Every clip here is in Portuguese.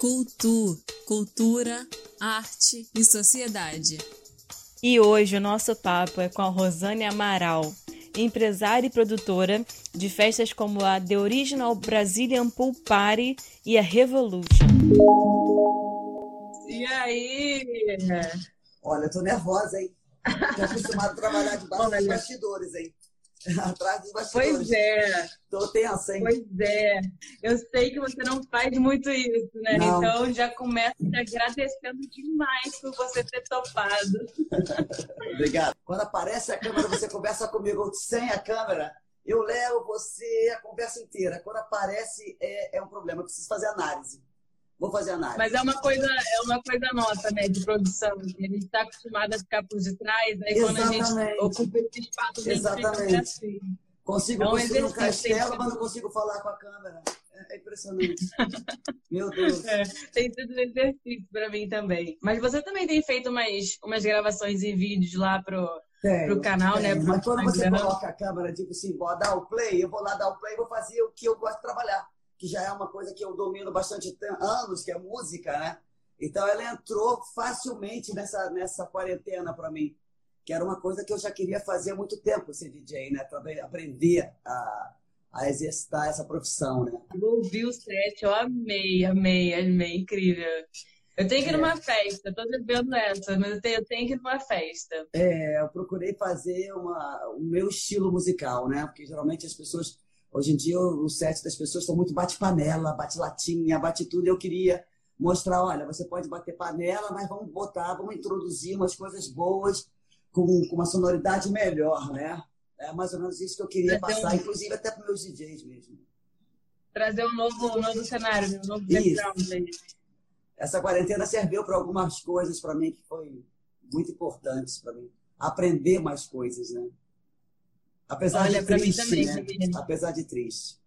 Cultu, cultura, arte e sociedade. E hoje o nosso papo é com a Rosane Amaral, empresária e produtora de festas como a The Original Brazilian Pool Party e a Revolution. E aí? Olha, eu tô nervosa, hein? Tô acostumada a trabalhar debaixo dos bastidores, hein? Atrás dos bastidores. Pois é. Tô tensa, hein? Pois é. Eu sei que você não faz muito isso, né? Não. Então já começo te agradecendo demais por você ter topado. Obrigado. Quando aparece a câmera, você conversa comigo sem a câmera. Eu levo você a conversa inteira. Quando aparece, é, é um problema. Eu preciso fazer análise. Vou fazer análise. Mas é uma coisa, é uma coisa nossa, né, de produção. A gente está acostumado a ficar por detrás, aí quando a gente Exatamente. ocupa esse espaço, Exatamente. assim. Consigo É um construir um castelo, mas não consigo falar com a câmera. É, é impressionante. Meu Deus. É, tem sido um exercício para mim também. Mas você também tem feito umas, umas gravações em vídeos lá pro, Tenho, pro canal, né? tenho. Pro Mas quando você coloca a câmera, tipo assim, bora dar o play, eu vou lá dar o play e vou fazer o que eu gosto de trabalhar, que já é uma coisa que eu domino bastante te- anos, que é música, né? Então ela entrou facilmente nessa, nessa quarentena para mim, que era uma coisa que eu já queria fazer há muito tempo, ser DJ, né? Também aprender a, a exercitar essa profissão, né? Eu ouvi o set, eu amei, amei, amei, incrível. Eu tenho que ir É. numa festa, tô devendo essa, mas eu tenho, eu tenho que ir numa festa. É, eu procurei fazer uma, o meu estilo musical, né? Porque geralmente as pessoas, hoje em dia, o set das pessoas estão muito bate-panela, bate-latinha, bate tudo. Eu queria mostrar: olha, você pode bater panela, mas vamos botar, vamos introduzir umas coisas boas, com, com uma sonoridade melhor, né? É mais ou menos isso que eu queria Mas é um- passar, inclusive até para meus DJs mesmo. Trazer um novo, um novo cenário, um novo background aí. Essa quarentena serviu para algumas coisas para mim que foi muito importantes para mim. Aprender mais coisas, né? Apesar Olha, de pra mim triste, também, né? Apesar de triste.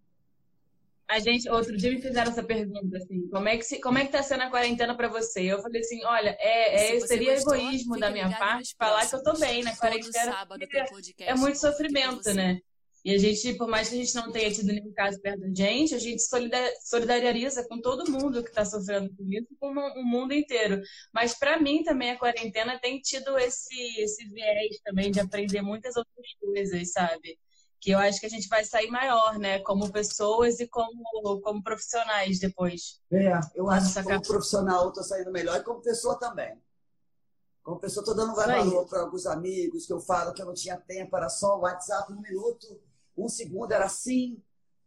A gente, outro dia me fizeram essa pergunta, assim, como é que, se, como é que tá sendo a quarentena pra você? Eu falei assim, olha, é, é- seria gostou, egoísmo da minha parte falar que eu tô bem na quarentena, sábado podcast é muito sofrimento, você. né? E a gente, por mais que a gente não tenha tido nenhum caso perto da gente, a gente solida- solidariza com todo mundo que está sofrendo com isso, com o mundo inteiro. Mas para mim também a quarentena tem tido esse, esse viés também de aprender muitas outras coisas, sabe? Que eu acho que a gente vai sair maior, né? Como pessoas e como, como profissionais depois. É, eu acho que como profissional eu estou saindo melhor e como pessoa também. Como pessoa, estou dando valor para alguns amigos que eu falo que eu não tinha tempo, era só o WhatsApp, um minuto, um segundo, era sim.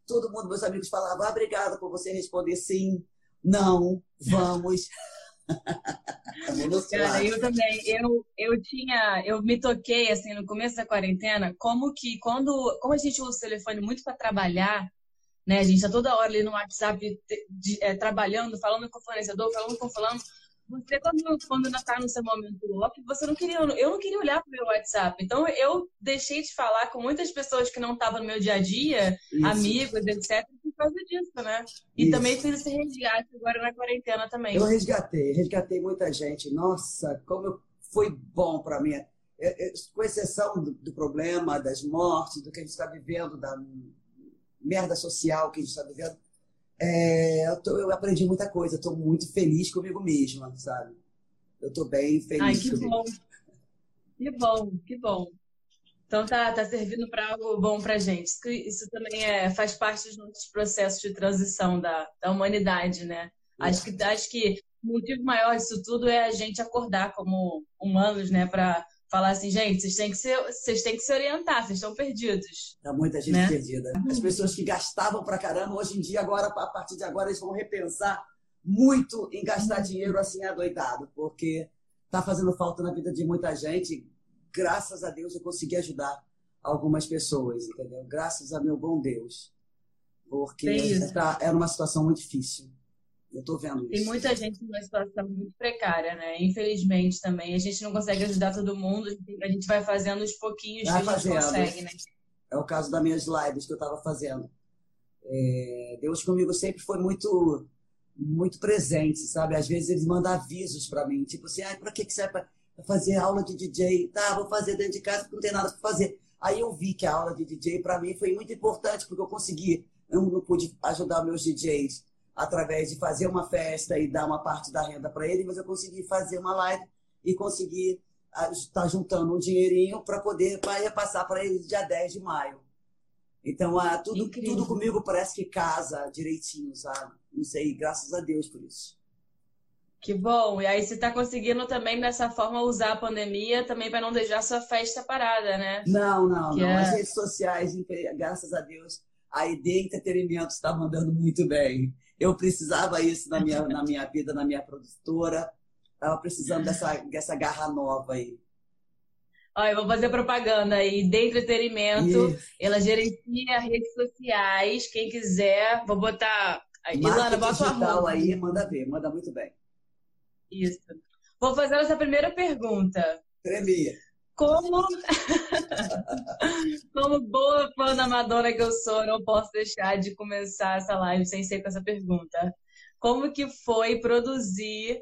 Todo mundo, meus amigos falavam, ah, obrigada por você responder sim, não, vamos. Cara, eu também, eu, eu tinha, eu me toquei assim no começo da quarentena, como que quando, como a gente usa o telefone muito para trabalhar, né? A gente tá toda hora ali no WhatsApp te- de- é, trabalhando, falando com o fornecedor, falando com fulano. Você quando quando ainda tá no seu momento off, você não queria, eu não queria olhar pro meu WhatsApp. Então eu deixei de falar com muitas pessoas que não estavam no meu dia a dia, Isso. amigos, etc, por causa disso, né? E Isso. também fiz esse resgate agora na quarentena também. Eu resgatei, resgatei muita gente. Nossa, como foi bom para mim. É, é, Com exceção do, do problema, das mortes, do que a gente está vivendo, da merda social que a gente está vivendo, é, eu, tô- eu aprendi muita coisa. Estou muito feliz comigo mesma, sabe? Eu estou bem feliz Ai, que comigo. bom. Que bom, que bom. Então tá, tá servindo para algo bom pra gente. Isso, isso também é, faz parte dos nossos processos de transição da, da humanidade, né? Acho que, acho que o motivo maior disso tudo é a gente acordar como humanos, né? Para falar assim, gente, vocês têm que se, vocês têm que se orientar, vocês estão perdidos. Tá muita gente Né? perdida. As pessoas que gastavam pra caramba, hoje em dia, agora, a partir de agora, eles vão repensar muito em gastar dinheiro assim adoidado, porque tá fazendo falta na vida de muita gente. Graças a Deus eu consegui ajudar algumas pessoas, entendeu? Graças a meu bom Deus. Porque isso. tá, era uma situação muito difícil. Eu tô vendo Tem isso. muita gente numa situação muito precária, né? Infelizmente também. A gente não consegue ajudar todo mundo, a gente- vai fazendo os pouquinhos Vai que a gente fazendo. consegue, né? É o caso das minhas lives que eu estava fazendo. É, Deus comigo sempre foi muito muito presente, sabe? Às vezes ele manda avisos para mim, tipo assim, ah, para que que serve para fazer aula de DJ? Tá, vou fazer dentro de casa porque não tem nada para fazer. Aí eu vi que a aula de DJ para mim foi muito importante porque eu consegui, eu não pude ajudar meus DJs através de fazer uma festa e dar uma parte da renda para ele, mas eu consegui fazer uma live e consegui estar tá juntando um dinheirinho para poder pra repassar para ele dia 10 de maio. Então, ah, tudo, tudo comigo parece que casa direitinho, sabe? Não sei, graças a Deus por isso. Que bom. E aí você está conseguindo também, dessa forma, usar a pandemia também para não deixar sua festa parada, né? Não, não, que não. É... As redes sociais, graças a Deus, a ideia entretenimento está mandando muito bem. Eu precisava isso na minha, na minha vida, na minha produtora. Estava precisando dessa, dessa garra nova aí. Olha, eu vou fazer propaganda aí de entretenimento. Isso. Ela gerencia redes sociais. Quem quiser, vou botar. Ilana, bota o arroba. aí, manda ver, manda muito bem. Isso. Vou fazer essa primeira pergunta. Tremia. Como, como boa fã da Madonna que eu sou, não posso deixar de começar essa live sem ser com essa pergunta. Como que foi produzir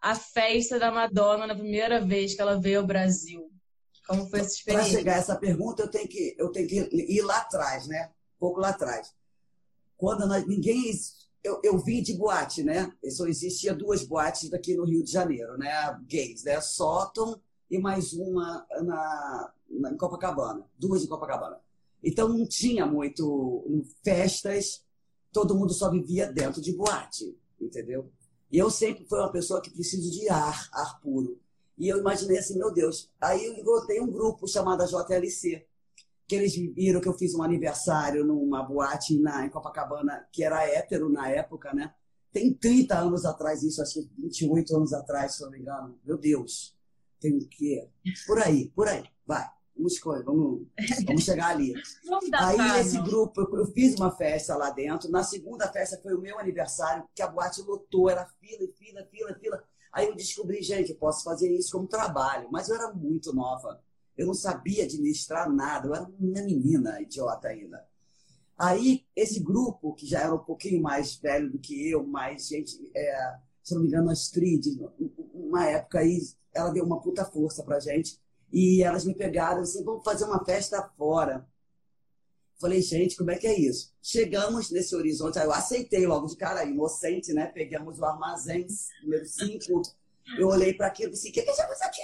a festa da Madonna na primeira vez que ela veio ao Brasil? Como foi essa experiência? Para chegar a essa pergunta, eu tenho que, eu tenho que ir lá atrás, né? Um pouco lá atrás. Quando nós, ninguém. Eu, eu vim de boate, né? Só existia duas boates daqui no Rio de Janeiro, né? Gays, né? Sóton e mais uma na, na, em Copacabana. Duas em Copacabana. Então não tinha muito festas, todo mundo só vivia dentro de boate, entendeu? E eu sempre fui uma pessoa que preciso de ar, ar puro. E eu imaginei assim, meu Deus. Aí eu encontrei um grupo chamado JLC, que eles viram que eu fiz um aniversário numa boate na, em Copacabana, que era hétero na época, né? Tem 30 anos atrás isso, acho que 28 anos atrás, se não me engano. Meu Deus. Tem o quê? Por aí, por aí. Vai. Vamos escolher, vamos, vamos chegar ali. Aí esse grupo, eu, eu, fiz uma festa lá dentro. Na segunda festa foi o meu aniversário, que a boate lotou, era fila, fila, fila, fila. Aí eu descobri, gente, eu posso fazer isso como trabalho, mas eu era muito nova. Eu não sabia administrar nada, eu era uma menina idiota ainda. Aí, esse grupo, que já era um pouquinho mais velho do que eu, mais gente, é, se não me engano, a Astrid, uma época aí, ela deu uma puta força pra gente. E elas me pegaram assim, vamos fazer uma festa fora. Falei, gente, como é que é isso? Chegamos nesse horizonte, aí eu aceitei logo de cara, inocente, né? Pegamos o armazém número 5. Eu olhei para aquilo e disse, o que, que a gente faz aqui?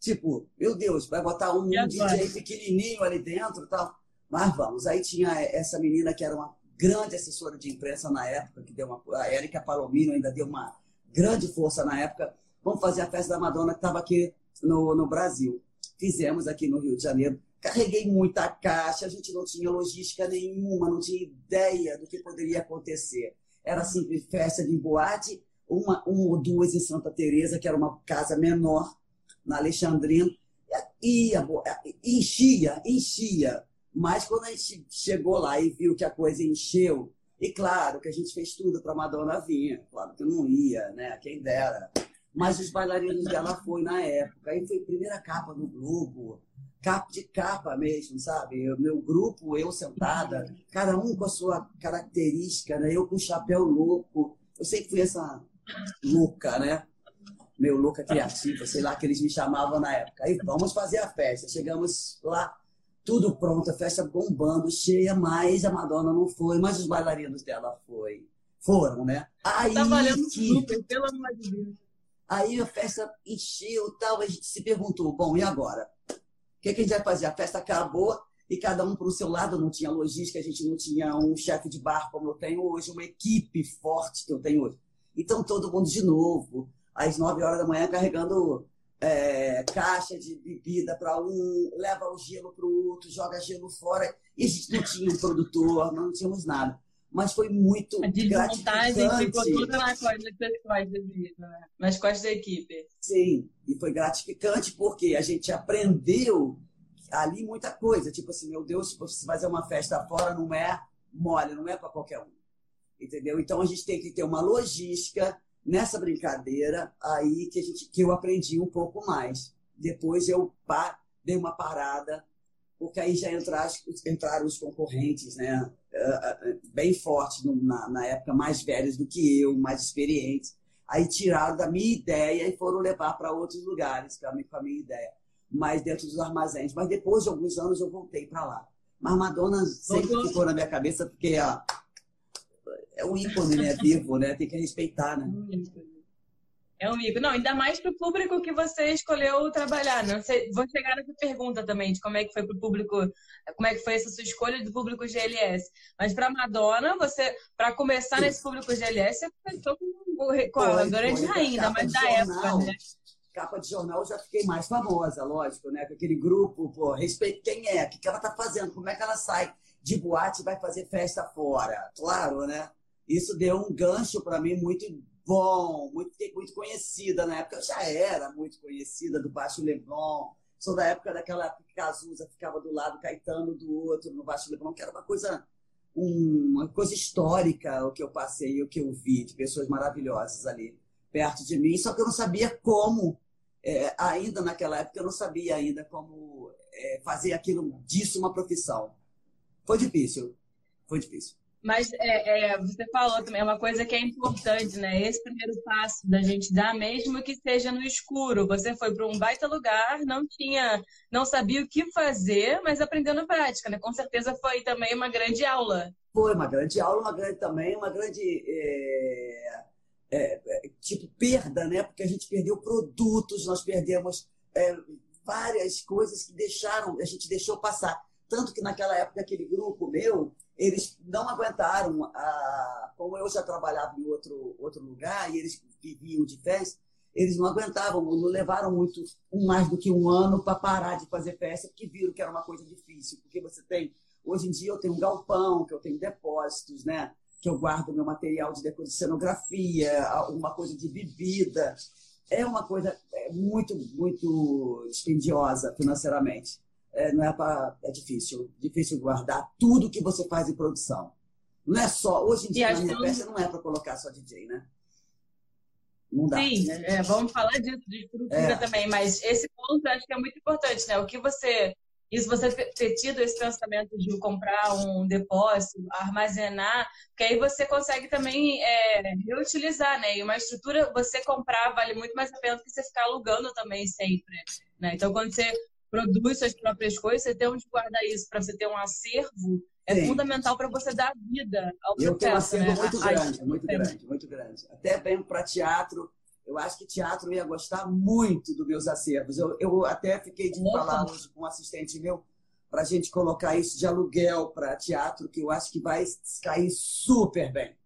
Tipo, meu Deus, vai botar um DJ pequenininho ali dentro e tal. Mas vamos. Aí tinha essa menina que era uma grande assessora de imprensa na época, que deu uma. A Érica Palomino ainda deu uma grande força na época. Vamos fazer a festa da Madonna que estava aqui no, no Brasil. Fizemos aqui no Rio de Janeiro carreguei muita caixa, a gente não tinha logística nenhuma, não tinha ideia do que poderia acontecer. Era simples festa de boate, uma, uma ou duas em Santa Teresa, que era uma casa menor, na Alexandrina, e ia, enchia, enchia. Mas quando a gente chegou lá e viu que a coisa encheu, e claro que a gente fez tudo para Madonna vir, claro que não ia, né? Quem dera. Mas os bailarinos dela foi na época, aí foi a primeira capa do Globo, capa de capa mesmo, sabe? Meu grupo, eu sentada, cada um com a sua característica, né? Eu com chapéu louco. Eu sempre fui essa louca, né? Meu louca criativa, sei lá que eles me chamavam na época. Aí vamos fazer a festa. Chegamos lá, tudo pronto, a festa bombando, cheia, mas a Madonna não foi, mas os bailarinos dela foi. Foram, né? Aí, tá valendo que... super, pelo amor de Deus. Aí a festa encheu tal, a gente se perguntou, bom, e agora? que, que a gente vai fazer? A festa acabou e cada um para o seu lado, não tinha logística, a gente não tinha um chefe de bar como eu tenho hoje, uma equipe forte que eu tenho hoje. Então todo mundo de novo, às 9 horas da manhã, carregando é, caixa de bebida para um, leva o gelo para o outro, joga gelo fora. E a gente não tinha um produtor, não tínhamos nada. Mas foi muito a gratificante. ficou costa, nas costas, nas costas da equipe. Sim, e foi gratificante porque a gente aprendeu ali muita coisa. Tipo assim, meu Deus, se você fazer uma festa fora não é mole, não é para qualquer um. Entendeu? Então a gente tem que ter uma logística nessa brincadeira aí que, a gente, que eu aprendi um pouco mais. Depois eu pá, dei uma parada, porque aí já entraram, entraram os concorrentes, né? Eh, eh, bem fortes na, na época, mais velhos do que eu, mais experientes. Aí tiraram da minha ideia e foram levar para outros lugares com a, minha, ideia, mas dentro dos armazéns. Mas depois de alguns anos eu voltei para lá. Mas Madonna sempre ficou na minha cabeça porque é um ícone, né? Vivo, né? Tem que respeitar, né? É um ícone. Não, ainda mais para o público que você escolheu trabalhar. Não sei, vou chegar nessa pergunta também, de como é que foi para o público, como é que foi essa sua escolha do público GLS. Mas para Madonna, você, para começar nesse público GLS, você começou com, com a Grande Rainha, mas da época, né? capa de jornal eu já fiquei mais famosa, lógico, né? Com aquele grupo, pô, respeito quem é, o que, que ela tá fazendo, como é que ela sai de boate e vai fazer festa fora. Claro, né? Isso deu um gancho para mim muito bom, muito, muito conhecida. Na época eu já era muito conhecida do Baixo Leblon. Sou da época daquela que Cazuza ficava do lado, Caetano do outro, no Baixo Leblon, que era uma coisa, uma coisa histórica o que eu passei, o que eu vi, de pessoas maravilhosas ali perto de mim. Só que eu não sabia como é, ainda naquela época eu não sabia ainda como é, fazer aquilo disso uma profissão. Foi difícil, foi difícil. Mas é, é, você falou também, é uma coisa que é importante, né? Esse primeiro passo da gente dar, mesmo que seja no escuro. Você foi para um baita lugar, não tinha, não sabia o que fazer, mas aprendeu na prática, né? Com certeza foi também uma grande aula. Foi uma grande aula, uma grande também, uma grande é, é, é, tipo perda, né? Porque a gente perdeu produtos, nós perdemos é, várias coisas que deixaram, a gente deixou passar. Tanto que naquela época, aquele grupo meu, eles não aguentaram, a, como eu já trabalhava em outro, outro lugar e eles viviam de festa, eles não aguentavam, não levaram muito, mais do que um ano para parar de fazer festa, porque viram que era uma coisa difícil. Porque você tem, hoje em dia eu tenho um galpão, que eu tenho depósitos, né? que eu guardo meu material de de cenografia, alguma coisa de bebida. É uma coisa é muito, muito dispendiosa financeiramente. É, não é, pra, é difícil, difícil guardar tudo que você faz em produção. Não é só, hoje em dia, na minha peça não é para colocar só DJ, né? Não dá. Sim, é, vamos falar disso, de estrutura é. também, mas esse ponto eu acho que é muito importante, né? O que você isso você ter tido esse pensamento de comprar um depósito, armazenar, que aí você consegue também é, reutilizar, né? E uma estrutura, você comprar vale muito mais a pena do que você ficar alugando também sempre, né? Então, quando você produz suas próprias coisas, você tem onde guardar isso para você ter um acervo, é Sim. fundamental para você dar vida ao Eu tenho um acervo né? muito grande, muito grande, muito grande. Até bem para teatro, eu acho que teatro ia gostar muito dos meus acervos. Eu, eu até fiquei de falar hoje com um assistente meu para a gente colocar isso de aluguel para teatro, que eu acho que vai cair super bem.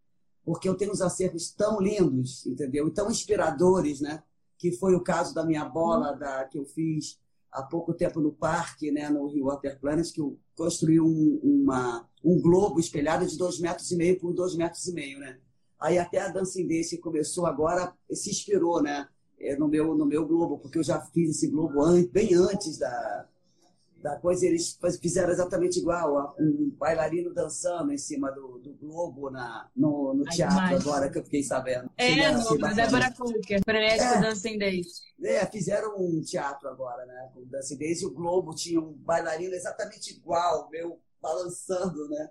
Porque eu tenho uns acervos tão lindos, entendeu? E tão inspiradores, né? Que foi o caso da minha bola da, que eu fiz há pouco tempo no parque, né, no Rio Water Planet, que eu construí um, uma, um globo espelhado de dois metros e meio por dois metros e meio, né? Aí até a Dancing Dance começou agora se inspirou, né? É, no meu, no meu Globo, porque eu já fiz esse Globo bem antes da, da coisa. Eles fizeram exatamente igual, um bailarino dançando em cima do, do Globo na, no, no teatro, agora que eu fiquei sabendo. É, no assim, Débora Cooker, frenético é, Dancing Days. É, fizeram um teatro agora, né? Com Dancing Days e o Globo tinha um bailarino exatamente igual, meu, balançando, né?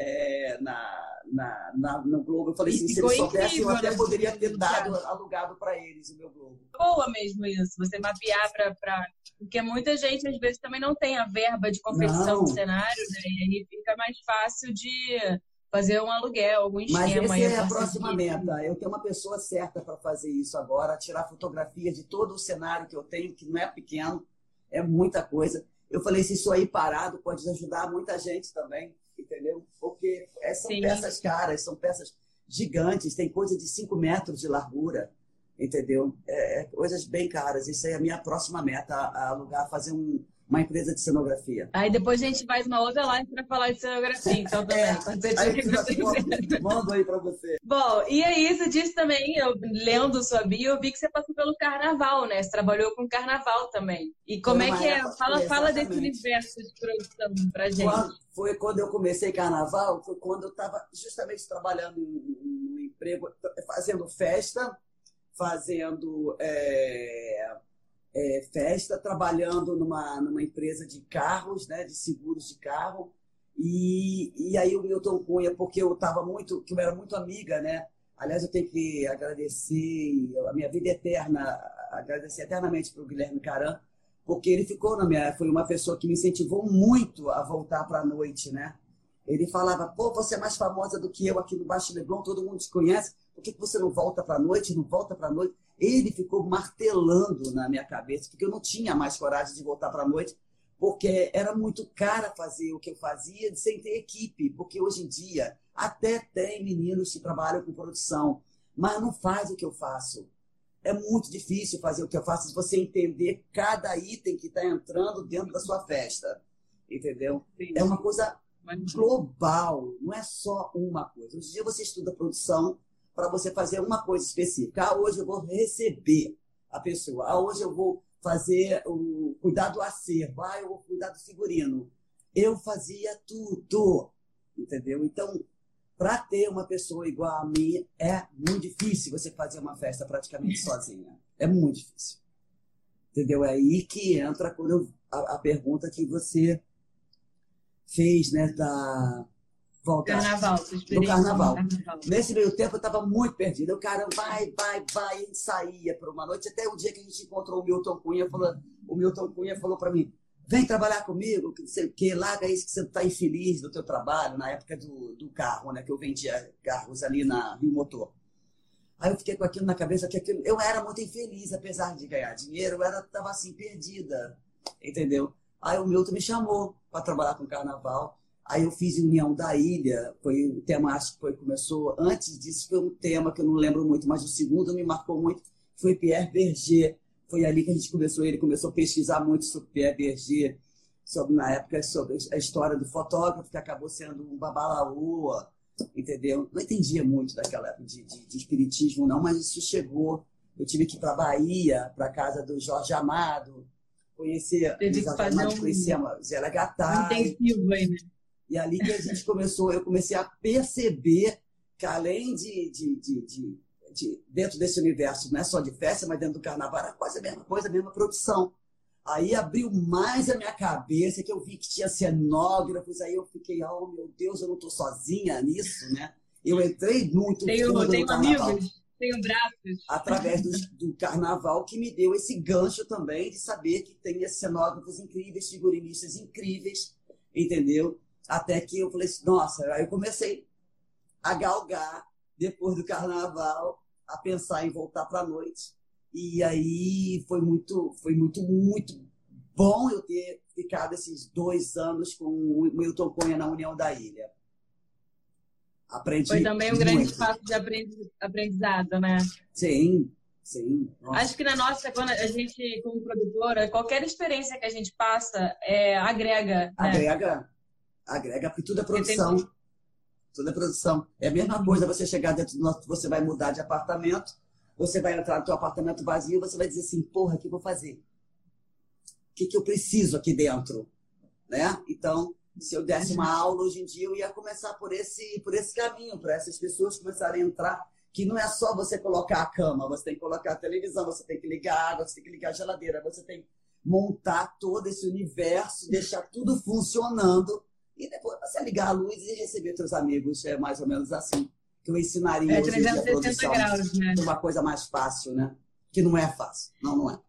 É, na, na, na, no Globo. Eu falei assim, se eles soubessem, eu até né? poderia ter dado, alugado para eles o meu Globo. Boa mesmo isso, você mapear para. Porque muita gente, às vezes, também não tem a verba de confecção do cenário, né? E aí fica mais fácil de fazer um aluguel, algum esquema. Mas essa é a próxima meta. Eu tenho uma pessoa certa para fazer isso agora, tirar fotografia de todo o cenário que eu tenho, que não é pequeno, é muita coisa. Eu falei, se isso aí parado pode ajudar muita gente também entendeu? Porque são Sim. peças caras, são peças gigantes, tem coisa de 5 metros de largura, entendeu? É, é, coisas bem caras. Isso é a minha próxima meta, alugar, fazer um, uma empresa de cenografia. Aí depois a gente faz uma outra live para falar de cenografia, então também. É, quando você aí, mando aí para você. Bom, e aí você disse também, eu lendo sua bio, eu vi que você passou pelo carnaval, né? Você trabalhou com carnaval também. E como é que é? Fala, fala desse universo de produção pra gente. Quando, foi quando eu comecei carnaval, foi quando eu estava justamente trabalhando em um emprego, fazendo festa, fazendo. É é, festa, trabalhando numa, numa empresa de carros, né, de seguros de carro. E, e aí o Milton Cunha, porque eu estava muito, que eu era muito amiga, né? Aliás, eu tenho que agradecer a minha vida eterna, agradecer eternamente para o Guilherme Caran, porque ele ficou na minha, foi uma pessoa que me incentivou muito a voltar para a noite, né? Ele falava, pô, você é mais famosa do que eu aqui no Baixo Leblon, todo mundo te conhece, por que você não volta para a noite, não volta para a noite? Ele ficou martelando na minha cabeça, porque eu não tinha mais coragem de voltar para a noite, porque era muito cara fazer o que eu fazia sem ter equipe, porque hoje em dia até tem meninos que trabalham com produção, mas não faz o que eu faço. É muito difícil fazer o que eu faço se você entender cada item que está entrando dentro da sua festa. Entendeu? É uma coisa global, não é só uma coisa. Hoje em dia você estuda produção para você fazer uma coisa específica. Ah, hoje eu vou receber a pessoa. Ah, hoje eu vou fazer o cuidar do acervo. Ah, eu vou cuidar do figurino. Eu fazia tudo, entendeu? Então, para ter uma pessoa igual a mim, é muito difícil você fazer uma festa praticamente sozinha. É muito difícil. Entendeu? É aí que entra quando eu, a, a pergunta que você fez, né, da carnaval, do carnaval. carnaval. Nesse meio tempo eu estava muito perdido. O cara vai, vai, vai, gente saía por uma noite até o dia que a gente encontrou o Milton Cunha, falou, o Milton Cunha falou para mim: "Vem trabalhar comigo, que não sei o quê, larga isso que você está infeliz do teu trabalho", na época do, do carro, né, que eu vendia carros ali na Rio Motor. Aí eu fiquei com aquilo na cabeça que aquilo, eu era muito infeliz apesar de ganhar dinheiro, eu era tava assim perdida, entendeu? Aí o Milton me chamou para trabalhar com carnaval. Aí eu fiz União da Ilha, foi o tema, acho que foi, começou, antes disso foi um tema que eu não lembro muito, mas o segundo me marcou muito, foi Pierre Berger. Foi ali que a gente começou, ele começou a pesquisar muito sobre Pierre Berger, sobre, na época, sobre a história do fotógrafo, que acabou sendo um babalaúa, entendeu? Não entendia muito daquela época de, de, de espiritismo, não, mas isso chegou. Eu tive que ir para Bahia, para a casa do Jorge Amado, conhecer que fazer um... conhecer a Zélia Gattai. Intensivo aí, né? E ali que a gente começou, eu comecei a perceber que além de, de, de, de, de dentro desse universo, não é só de festa, mas dentro do carnaval, era quase a mesma coisa, a mesma produção. Aí abriu mais a minha cabeça, que eu vi que tinha cenógrafos, aí eu fiquei, oh meu Deus, eu não estou sozinha nisso, né? Eu entrei muito tenho, fundo tenho no carnaval. amigos tenho braços. Através do, do, carnaval, que me deu esse gancho também de saber que tem cenógrafos incríveis, figurinistas incríveis, entendeu? Até que eu falei assim, nossa, aí eu comecei a galgar, depois do carnaval, a pensar em voltar para a noite. E aí foi muito, foi muito, muito bom eu ter ficado esses dois anos com o Milton Cunha na União da Ilha. Aprendi Foi também um muito. grande passo de aprendizado, né? Sim, sim. Nossa. Acho que na nossa, quando a gente, como produtora, qualquer experiência que a gente passa é, agrega. Né? Agrega. Porque tudo é produção. Entendi. Tudo é produção. É a mesma coisa você chegar dentro do nosso. Você vai mudar de apartamento, você vai entrar no seu apartamento vazio, você vai dizer assim, porra, o que eu vou fazer? O que, que eu preciso aqui dentro? Né? Então, se eu desse uma aula hoje em dia, eu ia começar por esse, por esse caminho, para essas pessoas começarem a entrar. Que não é só você colocar a cama, você tem que colocar a televisão, você tem que ligar a água, você tem que ligar a geladeira, você tem que montar todo esse universo, deixar tudo funcionando e depois você ligar a luz e receber seus amigos. É mais ou menos assim que eu ensinaria é, hoje a produção graus, né? uma coisa mais fácil, né? Que não é fácil. Não, não é.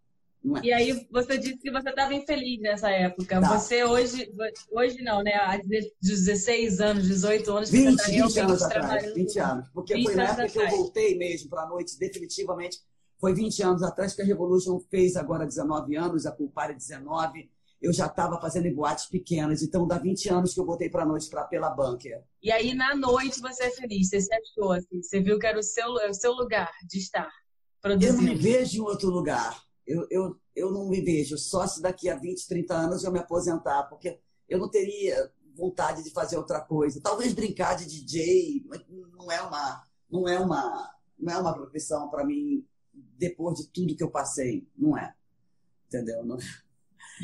É. E aí você disse que você estava infeliz nessa época. Tá. Você hoje, hoje não, né? Há 16 anos, 18 anos, 20, você está 20 anos atrás, 20 anos. Porque 20 foi na época que eu voltei mesmo para a noite, definitivamente. Foi 20 anos atrás que a Revolution fez agora 19 anos, a Culpare 19. Eu já estava fazendo em boates pequenas, então dá 20 anos que eu voltei para a noite para pela bunker. E aí na noite você é feliz, você se achou assim, você viu que era o seu, o seu lugar de estar produzindo. Eu não me vejo em outro lugar eu, eu, eu não me vejo só se daqui a 20, 30 anos eu me aposentar, porque eu não teria vontade de fazer outra coisa. Talvez brincar de DJ, mas não é uma, não é uma, não é uma profissão para mim depois de tudo que eu passei, não é. Entendeu? Não é.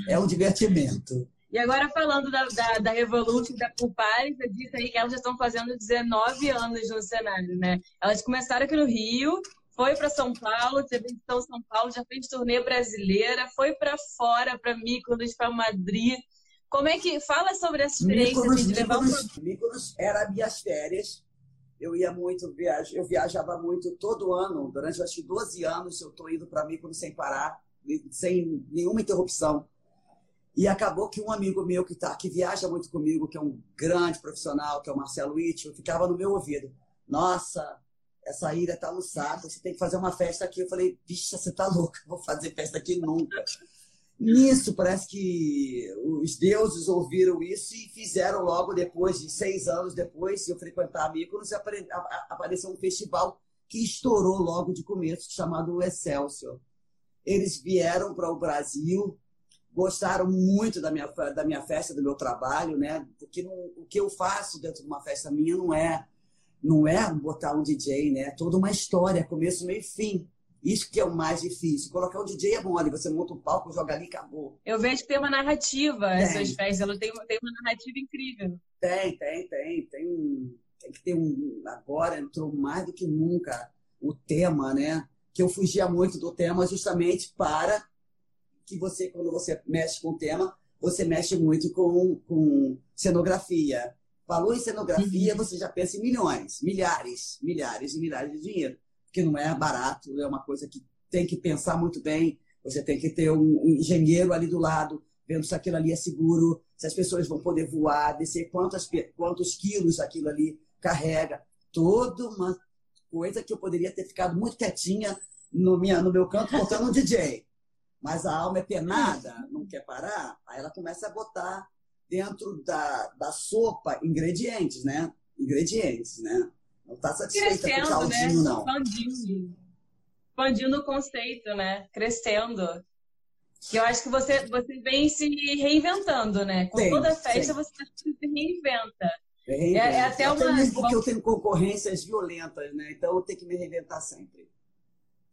É um divertimento. E agora falando da, da, da Revolution, da Pulpari, você disse aí que elas já estão fazendo 19 anos no cenário, né? Elas começaram aqui no Rio, foi para São Paulo, teve edição São Paulo, já fez turnê brasileira, foi para fora, para Mykonos, para Madrid. Como é que fala sobre essa experiência Mykonos, de levar Mykonos, um... Mykonos era minhas férias. Eu ia muito, eu viajava muito todo ano, durante acho que 12 anos eu estou indo para Mykonos sem parar, sem nenhuma interrupção. E acabou que um amigo meu que, tá, que viaja muito comigo, que é um grande profissional, que é o Marcelo Itio, ficava no meu ouvido. Nossa, essa ilha tá no saco, você tem que fazer uma festa aqui. Eu falei, bicha, você tá louca, vou fazer festa aqui nunca. Nisso, parece que os deuses ouviram isso e fizeram logo depois, de seis anos depois, de eu frequentar Mykonos, apareceu um festival que estourou logo de começo, chamado Excelsior. Eles vieram para o Brasil, gostaram muito da minha, da minha festa, do meu trabalho, né? Porque não, o que eu faço dentro de uma festa minha não é não é botar um DJ, né? É toda uma história, começo, meio e fim. Isso que é o mais difícil. Colocar um DJ é mole, você monta um palco, joga ali e acabou. Eu vejo que tem uma narrativa, tem. essas festas, ela tem, tem uma narrativa incrível. Tem, tem, tem. Tem, tem que ter um. Agora entrou mais do que nunca o tema, né? Que eu fugia muito do tema justamente para que você, quando você mexe com o tema, você mexe muito com, com cenografia. Falou em cenografia, uhum. você já pensa em milhões, milhares, milhares e milhares de dinheiro que não é barato, é uma coisa que tem que pensar muito bem. Você tem que ter um, engenheiro ali do lado, vendo se aquilo ali é seguro, se as pessoas vão poder voar, descer quantos, quantos quilos aquilo ali carrega. Toda uma coisa que eu poderia ter ficado muito quietinha no, minha, no meu canto botando um DJ. Mas a alma é penada, não quer parar, aí ela começa a botar dentro da, da sopa ingredientes, né? Ingredientes, né? Não está satisfeita Crescendo, com o caldinho, né? não. Expandindo. Expandindo o conceito, né? Crescendo. Eu acho que você, você vem se reinventando, né? Com toda festa você se reinventa. É, é, até uma... mesmo porque eu tenho concorrências violentas, né? Então eu tenho que me reinventar sempre.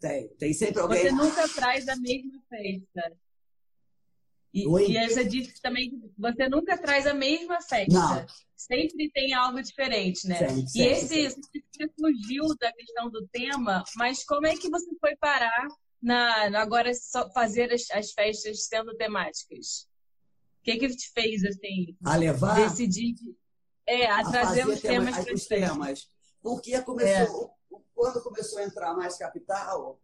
Tem, tem sempre alguém. Você nunca traz a mesma festa. E, Oi? e você disse que também você nunca traz a mesma festa. Não. Sempre tem algo diferente, né? Sempre, sempre, e esse você fugiu da questão do tema, mas como é que você foi parar na agora fazer as, as festas sendo temáticas? O que que te fez assim? A levar? Decidir é, a, a trazer os temas, temas os temas. Porque começou é. Quando começou a entrar mais capital,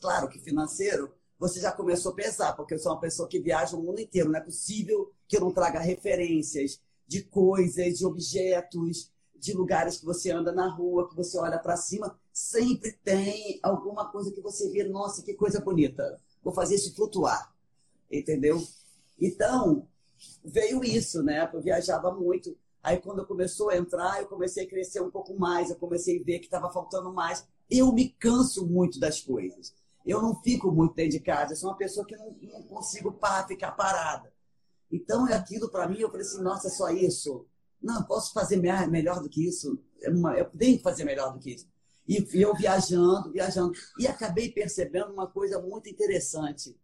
claro que financeiro, você já começou a pensar, porque eu sou uma pessoa que viaja o mundo inteiro. Não é possível que eu não traga referências de coisas, de objetos, de lugares que você anda na rua, que você olha para cima. Sempre tem alguma coisa que você vê, nossa, que coisa bonita. Vou fazer isso flutuar. Entendeu? Então, veio isso, né? Eu viajava muito. Aí, quando começou a entrar, eu comecei a crescer um pouco mais. Eu comecei a ver que estava faltando mais. Eu me canso muito das coisas. Eu não fico muito dentro de casa, eu sou uma pessoa que não, não consigo parar, ficar parada. Então, é aquilo para mim, eu falei assim, nossa, é só isso? Não, posso fazer melhor do que isso? É eu tenho que fazer melhor do que isso. E eu viajando, viajando. E acabei percebendo uma coisa muito interessante.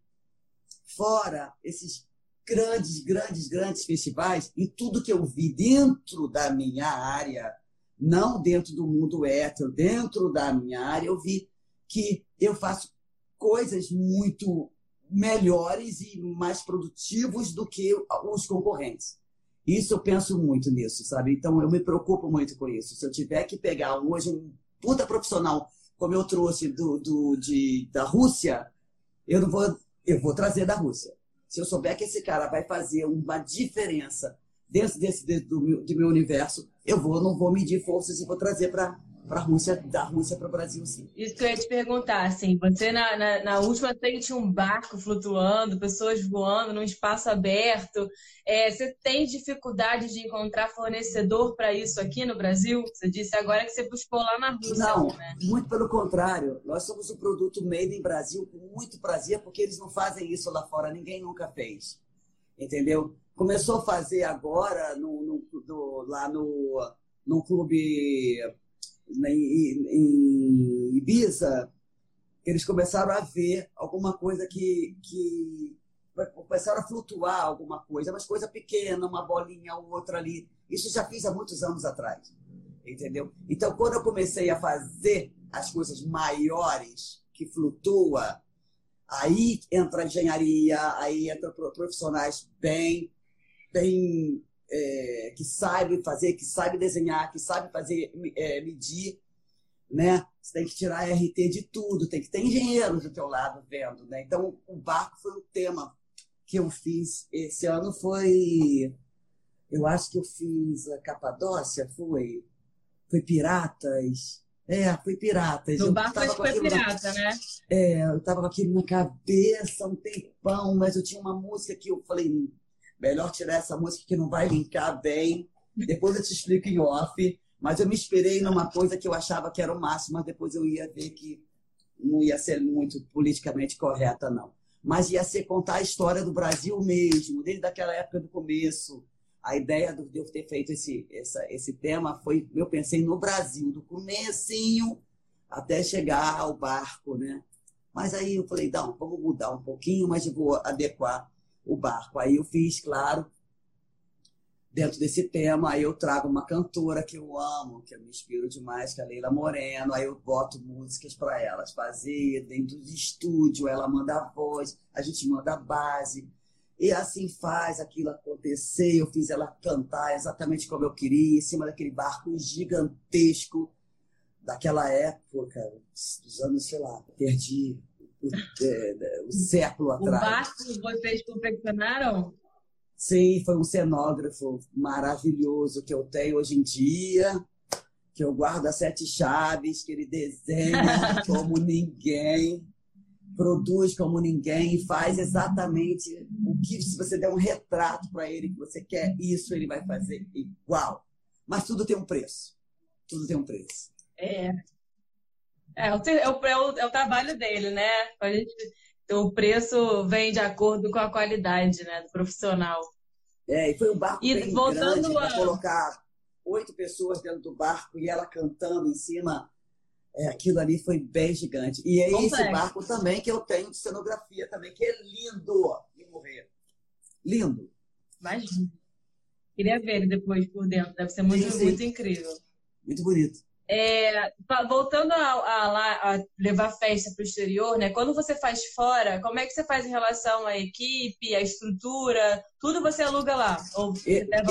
Fora esses grandes, grandes, grandes festivais, e tudo que eu vi dentro da minha área, não dentro do mundo hétero, dentro da minha área, eu vi que eu faço coisas muito melhores e mais produtivos do que os concorrentes. Isso eu penso muito nisso, sabe? Então eu me preocupo muito com isso. Se eu tiver que pegar hoje um puta profissional, como eu trouxe do, do, de, da Rússia, eu não vou, eu vou trazer da Rússia. Se eu souber que esse cara vai fazer uma diferença dentro desse, do, meu, meu universo, eu vou, não vou medir forças e vou trazer para para a Rússia, da Rússia para o Brasil, sim. Isso que eu ia te perguntar, assim, você na, na, na última tem tinha um barco flutuando, pessoas voando num espaço aberto. É, você tem dificuldade de encontrar fornecedor para isso aqui no Brasil? Você disse agora que você buscou lá na Rússia. Não, né? muito pelo contrário. Nós somos um produto made in Brasil com muito prazer, porque eles não fazem isso lá fora, ninguém nunca fez. Entendeu? Começou a fazer agora no, no do, lá no, no clube em, em Ibiza, eles começaram a ver alguma coisa que, que começaram a flutuar alguma coisa, mas coisa pequena, uma bolinha ou outra ali. Isso já fiz há muitos anos atrás, entendeu? Então, quando eu comecei a fazer as coisas maiores que flutua, aí entra a engenharia, aí entra profissionais bem, bem é, que sabe fazer, que sabe desenhar, que sabe fazer é, medir, né? Você tem que tirar RT de tudo, tem que ter engenheiro do teu lado vendo, né? Então o barco foi um tema que eu fiz esse ano foi. Eu acho que eu fiz a Capadócia, foi. Foi Piratas. É, foi Piratas. No barco acho que foi Pirata, na... né? É, eu tava com aquilo na cabeça um tempão, mas eu tinha uma música que eu falei, melhor tirar essa música que não vai linkar bem. Depois eu te explico em off. Mas eu me esperei numa coisa que eu achava que era o máximo, mas depois eu ia ver que não ia ser muito politicamente correta, não. Mas ia ser contar a história do Brasil mesmo, desde aquela época do começo. A ideia de eu ter feito esse, essa, esse tema foi, eu pensei no Brasil, do comecinho até chegar ao barco, né? Mas aí eu falei, não, vamos mudar um pouquinho, mas eu vou adequar o barco. Aí eu fiz, claro, dentro desse tema, aí eu trago uma cantora que eu amo, que eu me inspiro demais, que é a Leila Moreno, aí eu boto músicas para elas fazer dentro de estúdio, ela manda a voz, a gente manda a base, e assim faz aquilo acontecer. Eu fiz ela cantar exatamente como eu queria, em cima daquele barco gigantesco daquela época, dos anos, sei lá, perdi o, é, o século atrás. O barco vocês confeccionaram? Sim, foi um cenógrafo maravilhoso que eu tenho hoje em dia, que eu guardo as sete chaves, que ele desenha como ninguém, produz como ninguém e faz exatamente o que, se você der um retrato para ele que você quer isso, ele vai fazer igual. Mas tudo tem um preço. Tudo tem um preço. É. É, o, é, o, é o trabalho dele, né? A gente o preço vem de acordo com a qualidade né, do profissional. É, e foi um barco e bem voltando grande a... colocar oito pessoas dentro do barco e ela cantando em cima. É, aquilo ali foi bem gigante. E é Complexo. esse barco também que eu tenho de cenografia também, que é lindo de morrer. Lindo. Imagina. Queria ver ele depois por dentro. Deve ser muito, sim, sim. muito incrível. Muito bonito. É, voltando a, a, a, levar festa para o exterior, né? Quando você faz fora, como é que você faz em relação à equipe, à estrutura? Tudo você aluga lá?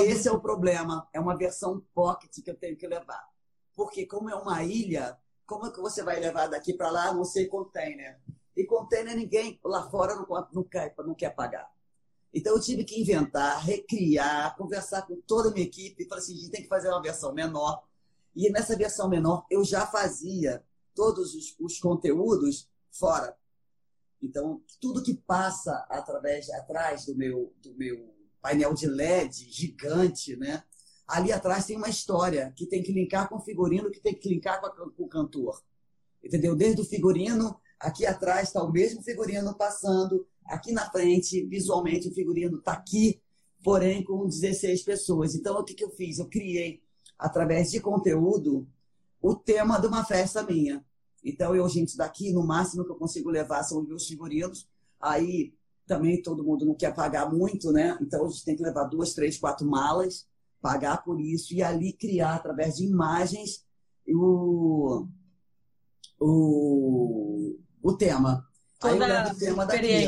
Esse é o problema. É uma versão pocket que eu tenho que levar. Porque como é uma ilha, como é que você vai levar daqui para lá, não sei container? E container ninguém lá fora não, não, quer, não quer pagar. Então eu tive que inventar, recriar, conversar com toda a minha equipe e falar assim, a gente tem que fazer uma versão menor e nessa versão menor eu já fazia todos os, os conteúdos fora. Então, tudo que passa através atrás do meu do meu painel de LED gigante, né? Ali atrás tem uma história que tem que linkar com o figurino, que tem que linkar com, a, com o cantor. Entendeu? Desde o figurino, aqui atrás está o mesmo figurino passando, aqui na frente, visualmente, o figurino está aqui, porém com 16 pessoas. Então, o que, que eu fiz? Eu criei através de conteúdo, o tema de uma festa minha. Então, eu, gente, daqui, no máximo que eu consigo levar são os meus figurinos. Aí, também, todo mundo não quer pagar muito, né? Então, a gente tem que levar duas, três, quatro malas, pagar por isso e ali criar, através de imagens, o, o, o tema. Toda Aí eu levo o tema daqui.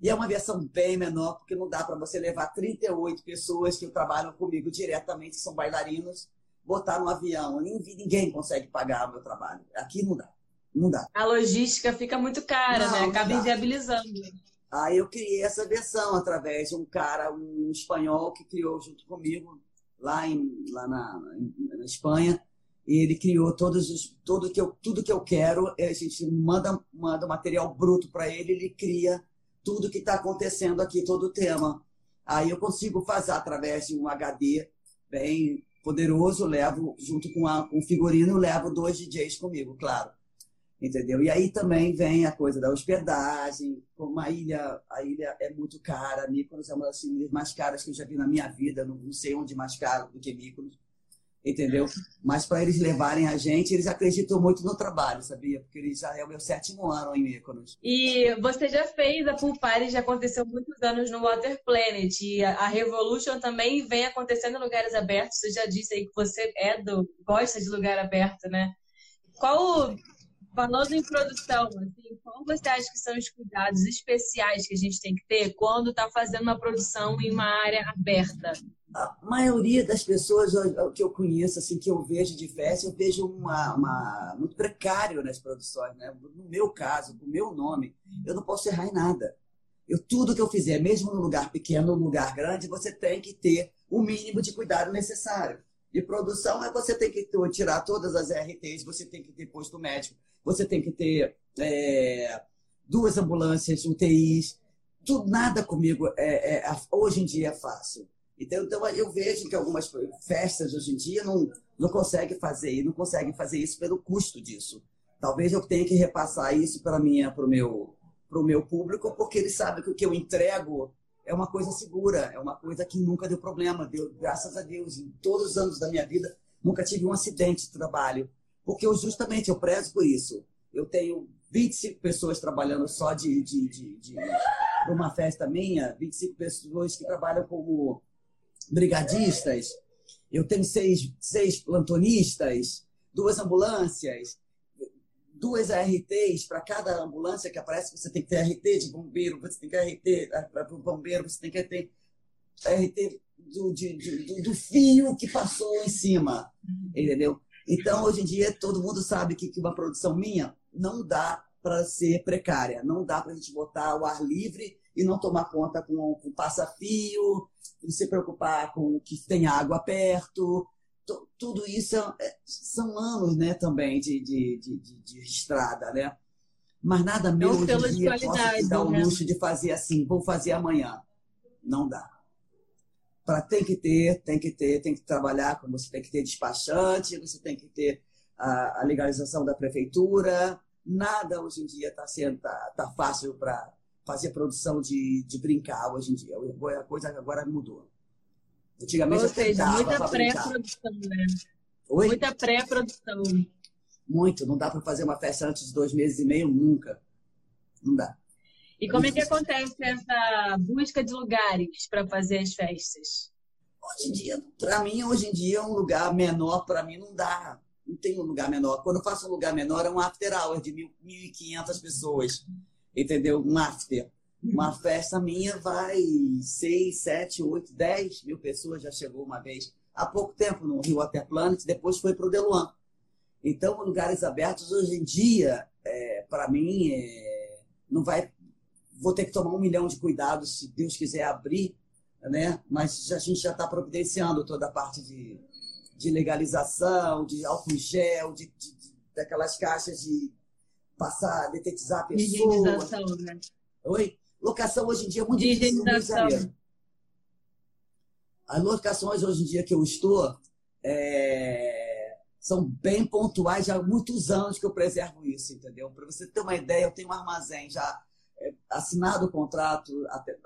E é uma versão bem menor, porque não dá para você levar 38 pessoas que trabalham comigo diretamente, que são bailarinos, botar no avião. Ninguém consegue pagar o meu trabalho. Aqui não dá. Não dá. A logística fica muito cara, não, né? Acaba inviabilizando. Aí eu criei essa versão através de um cara, um espanhol, que criou junto comigo, lá, em, lá na, na Espanha. E ele criou todos os, tudo, que eu, tudo que eu quero. A gente manda, manda material bruto para ele, ele cria tudo que está acontecendo aqui, todo o tema. Aí eu consigo fazer através de um HD bem poderoso, levo, junto com, a, o figurino, levo dois DJs comigo, claro. Entendeu? E aí também vem a coisa da hospedagem, como a ilha, a ilha é muito cara, Mykonos é uma das ilhas mais caras que eu já vi na minha vida, não, não sei onde mais caro do que Mykonos entendeu? Mas para eles levarem a gente, eles acreditam muito no trabalho, sabia? Porque ele já é o meu sétimo ano em Mykonos. E você já fez a Pool Party, já aconteceu muitos anos no Water Planet, e a Revolution também vem acontecendo em lugares abertos. Você já disse aí que você é do gosta de lugar aberto, né? Qual falando em produção, assim, qual você acha que são os cuidados especiais que a gente tem que ter quando está fazendo uma produção em uma área aberta? A maioria das pessoas que eu conheço, assim, que eu vejo de festa, eu vejo uma, uma, muito precário nas produções, né? No meu caso, com o meu nome, eu não posso errar em nada. Eu, tudo que eu fizer, mesmo no lugar pequeno ou no lugar grande, você tem que ter o mínimo de cuidado necessário. E produção é você tem que tirar todas as RTs, você tem que ter posto médico, você tem que ter é, duas ambulâncias, UTIs. Tudo, nada comigo é, é, hoje em dia é fácil. Então, então eu vejo que algumas festas hoje em dia não, não conseguem fazer, não conseguem fazer isso pelo custo disso. Talvez eu tenha que repassar isso para minha, para o meu, meu público, porque eles sabem que o que eu entrego é uma coisa segura, é uma coisa que nunca deu problema. Deu, graças a Deus, em todos os anos da minha vida, nunca tive um acidente de trabalho, porque eu justamente eu prezo por isso. Eu tenho 25 pessoas trabalhando só de, de, de, de uma festa minha, 25 pessoas que trabalham como brigadistas, eu tenho seis, seis plantonistas, duas ambulâncias, duas ARTs para cada ambulância que aparece, você tem que ter RT de bombeiro, você tem que ter RT para o bombeiro, você tem que ter RT do, de, do, do, fio que passou em cima, entendeu? Então, hoje em dia, todo mundo sabe que, que uma produção minha não dá para ser precária, não dá para a gente botar o ar livre e não tomar conta com, com passa-fio, se preocupar com que tem água perto. Tudo isso é, são anos né, também de, de, de, de, estrada, né? Mas nada mesmo é um de dia posso dar o né? luxo de fazer assim, vou fazer amanhã. Não dá. Para tem que ter, tem que ter, tem que trabalhar, você tem que ter despachante, você tem que ter a, a legalização da prefeitura. Nada hoje em dia está sendo tá, tá fácil para fazer produção de, de brincar hoje em dia. A coisa agora mudou. Antigamente Ou seja, muita pré-produção, né? Oi? Muita pré-produção. Muito. Não dá para fazer uma festa antes de dois meses e meio, nunca. Não dá. E como é que acontece essa busca de lugares para fazer as festas? Hoje em dia, para mim, hoje em dia, um lugar menor, para mim, não dá. Não tem um lugar menor. Quando eu faço um lugar menor, é um after hour de 1.500 pessoas entendeu? Um after. Uma festa minha vai 6, 7, 8, 10 mil pessoas, já chegou uma vez há pouco tempo no Rio Water Planet, depois foi para o Deluan. Então, lugares abertos hoje em dia, é, para mim, é, não vai. Vou ter que tomar um milhão de cuidados se Deus quiser abrir, né? Mas a gente já está providenciando toda a parte de, de legalização, de álcool gel, de, de, de daquelas caixas de passar, detetizar a pessoa. Né? Oi? Locação hoje em dia é muito difícil no Rio de Janeiro. As locações hoje em dia que eu estou é... são bem pontuais, já há muitos anos que eu preservo isso, entendeu? Para você ter uma ideia, eu tenho um armazém já é, assinado o contrato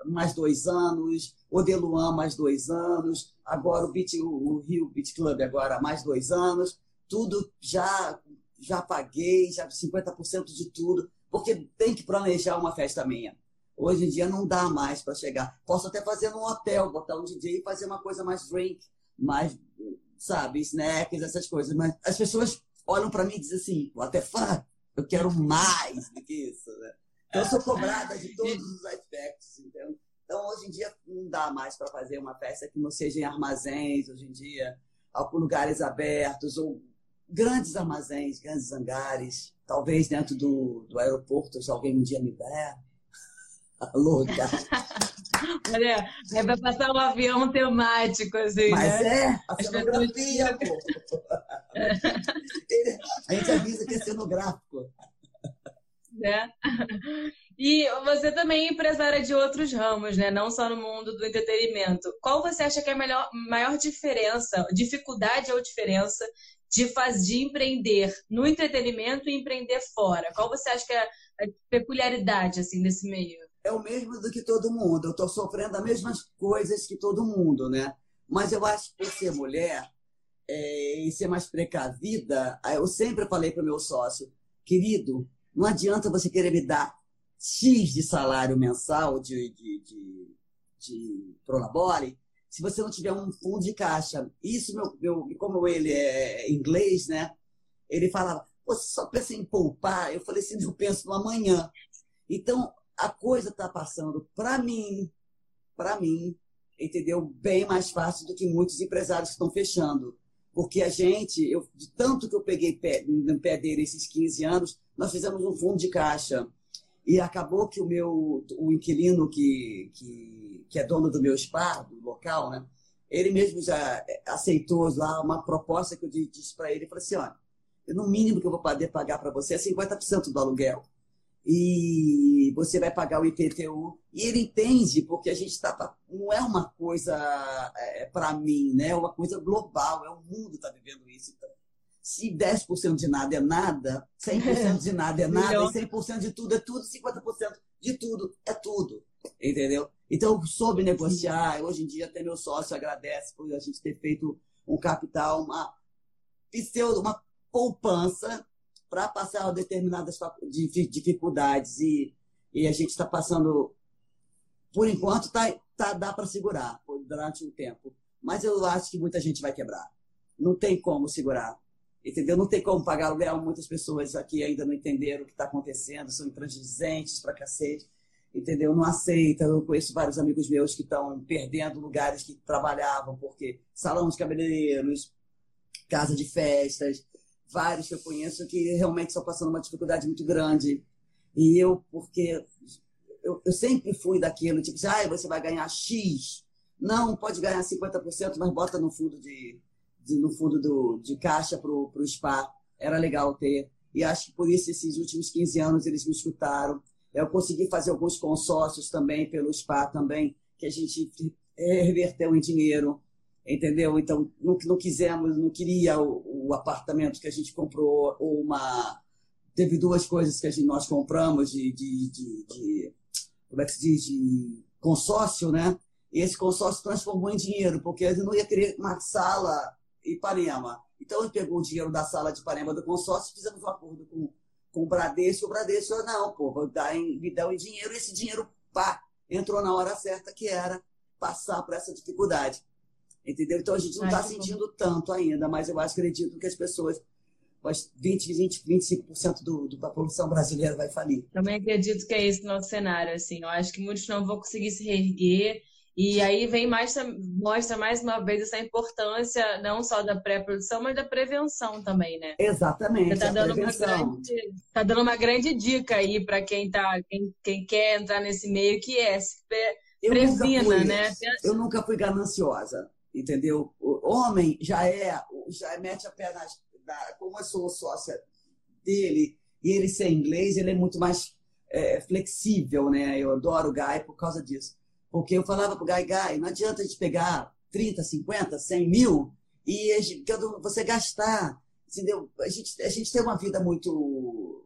mais dois anos, o Deluan mais dois anos, agora o, Beach, o Rio Beach Club agora mais dois anos, tudo já já paguei já 50% de tudo, porque tem que planejar uma festa minha. Hoje em dia não dá mais para chegar. Posso até fazer num hotel, botar um DJ e fazer uma coisa mais drink, mais, sabe, snacks, essas coisas. Mas as pessoas olham para mim e dizem assim, até fã, eu quero mais do que isso. Né? Então, eu sou cobrada de todos os aspectos, entendeu? Então, hoje em dia, não dá mais para fazer uma festa que não seja em armazéns, hoje em dia, alguns lugares abertos, ou grandes armazéns, grandes hangares, talvez dentro do, do aeroporto, se alguém um dia me der. Alô, Olha, é para passar um avião temático, assim, Mas né? é, a cenografia, pô. a gente avisa que é cenográfico. Né? E você também é empresária de outros ramos, né? Não só no mundo do entretenimento. Qual você acha que é a melhor, maior diferença, dificuldade ou diferença de fazer de empreender no entretenimento e empreender fora? Qual você acha que é a peculiaridade assim desse meio? É o mesmo do que todo mundo. Eu estou sofrendo as mesmas coisas que todo mundo, né? Mas eu acho que por ser mulher é, e ser mais precavida, eu sempre falei para o meu sócio, querido, não adianta você querer me dar X de salário mensal de, de, de, de Prolabore se você não tiver um fundo de caixa. Isso, meu, meu, como ele é inglês, né? Ele falava, você só pensa em poupar? Eu falei assim, eu penso no amanhã. Então, a coisa está passando para mim, para mim, entendeu? Bem mais fácil do que muitos empresários estão fechando. Porque a gente, eu, de tanto que eu peguei pé, no pé dele esses 15 anos, nós fizemos um fundo de caixa. E acabou que o meu o inquilino que, que, que é dono do meu spa, do local, né? Ele mesmo já aceitou lá uma proposta que eu disse para ele, falei assim, olha, no mínimo que eu vou poder pagar para você é 50% do aluguel. E você vai pagar o IPTU. E ele entende, porque a gente está. Não é uma coisa é, para mim, né? é uma coisa global, é o mundo está vivendo isso. Então, se 10% de nada é nada, 100% de nada é nada, e 100% de tudo é tudo, 50% de tudo é tudo. Entendeu? Então, soube negociar. Hoje em dia, até meu sócio agradece por a gente ter feito um capital, uma pseudo, uma poupança para passar determinadas dificuldades. E, e a gente está passando, por enquanto, tá, tá, dá para segurar durante um tempo. Mas eu acho que muita gente vai quebrar. Não tem como segurar. Entendeu? Não tem como pagar aluguel. Muitas pessoas aqui ainda não entenderam o que está acontecendo, são intransigentes para cacete. Entendeu? Não aceita. Eu conheço vários amigos meus que estão perdendo lugares que trabalhavam, porque salão de cabeleireiros, casa de festas, vários que eu conheço que realmente estão passando uma dificuldade muito grande. E eu, porque eu, eu sempre fui daquilo, tipo, ah, você vai ganhar X. Não, pode ganhar 50%, mas bota no fundo de, de no fundo do, de caixa para o spa. Era legal ter. E acho que por isso, esses últimos 15 anos, eles me escutaram. Eu consegui fazer alguns consórcios também pelo spa também, que a gente reverteu em dinheiro entendeu? Então, não, não quisemos, não queria o, o, apartamento que a gente comprou, ou uma... Teve duas coisas que a gente, nós compramos de, de, de, de como é que se diz, de consórcio, né? E esse consórcio transformou em dinheiro, porque ele não ia querer uma sala em Ipanema. Então, ele pegou o dinheiro da sala de Ipanema do consórcio, fizemos um acordo com, com o Bradesco. O Bradesco falou, não, pô, vou dar em, me dá o dinheiro. E esse dinheiro, pá, entrou na hora certa, que era passar por essa dificuldade. Entendeu? Então a gente não está sentindo bom. tanto ainda, mas eu acredito que as pessoas, 20, 20, 25% do, do, da população brasileira vai falir. Também acredito que é esse nosso cenário, assim. Eu acho que muitos não vão conseguir se reerguer. E aí vem mais, mostra mais uma vez essa importância não só da pré-produção, mas da prevenção também, né? Exatamente. Você tá dando, uma grande, tá dando uma grande dica aí para quem, tá, quem, quem quer entrar nesse meio, que é se previna, fui, né? Eu nunca fui gananciosa entendeu? O homem já é, já mete a pé nas. Na, como eu sou sócia dele e ele ser inglês, ele é muito mais é, flexível, né? Eu adoro o Guy por causa disso. Porque eu falava pro Guy, Guy, não adianta a gente pegar 30, 50, 100 mil e você gastar, entendeu? A gente, a gente tem uma vida muito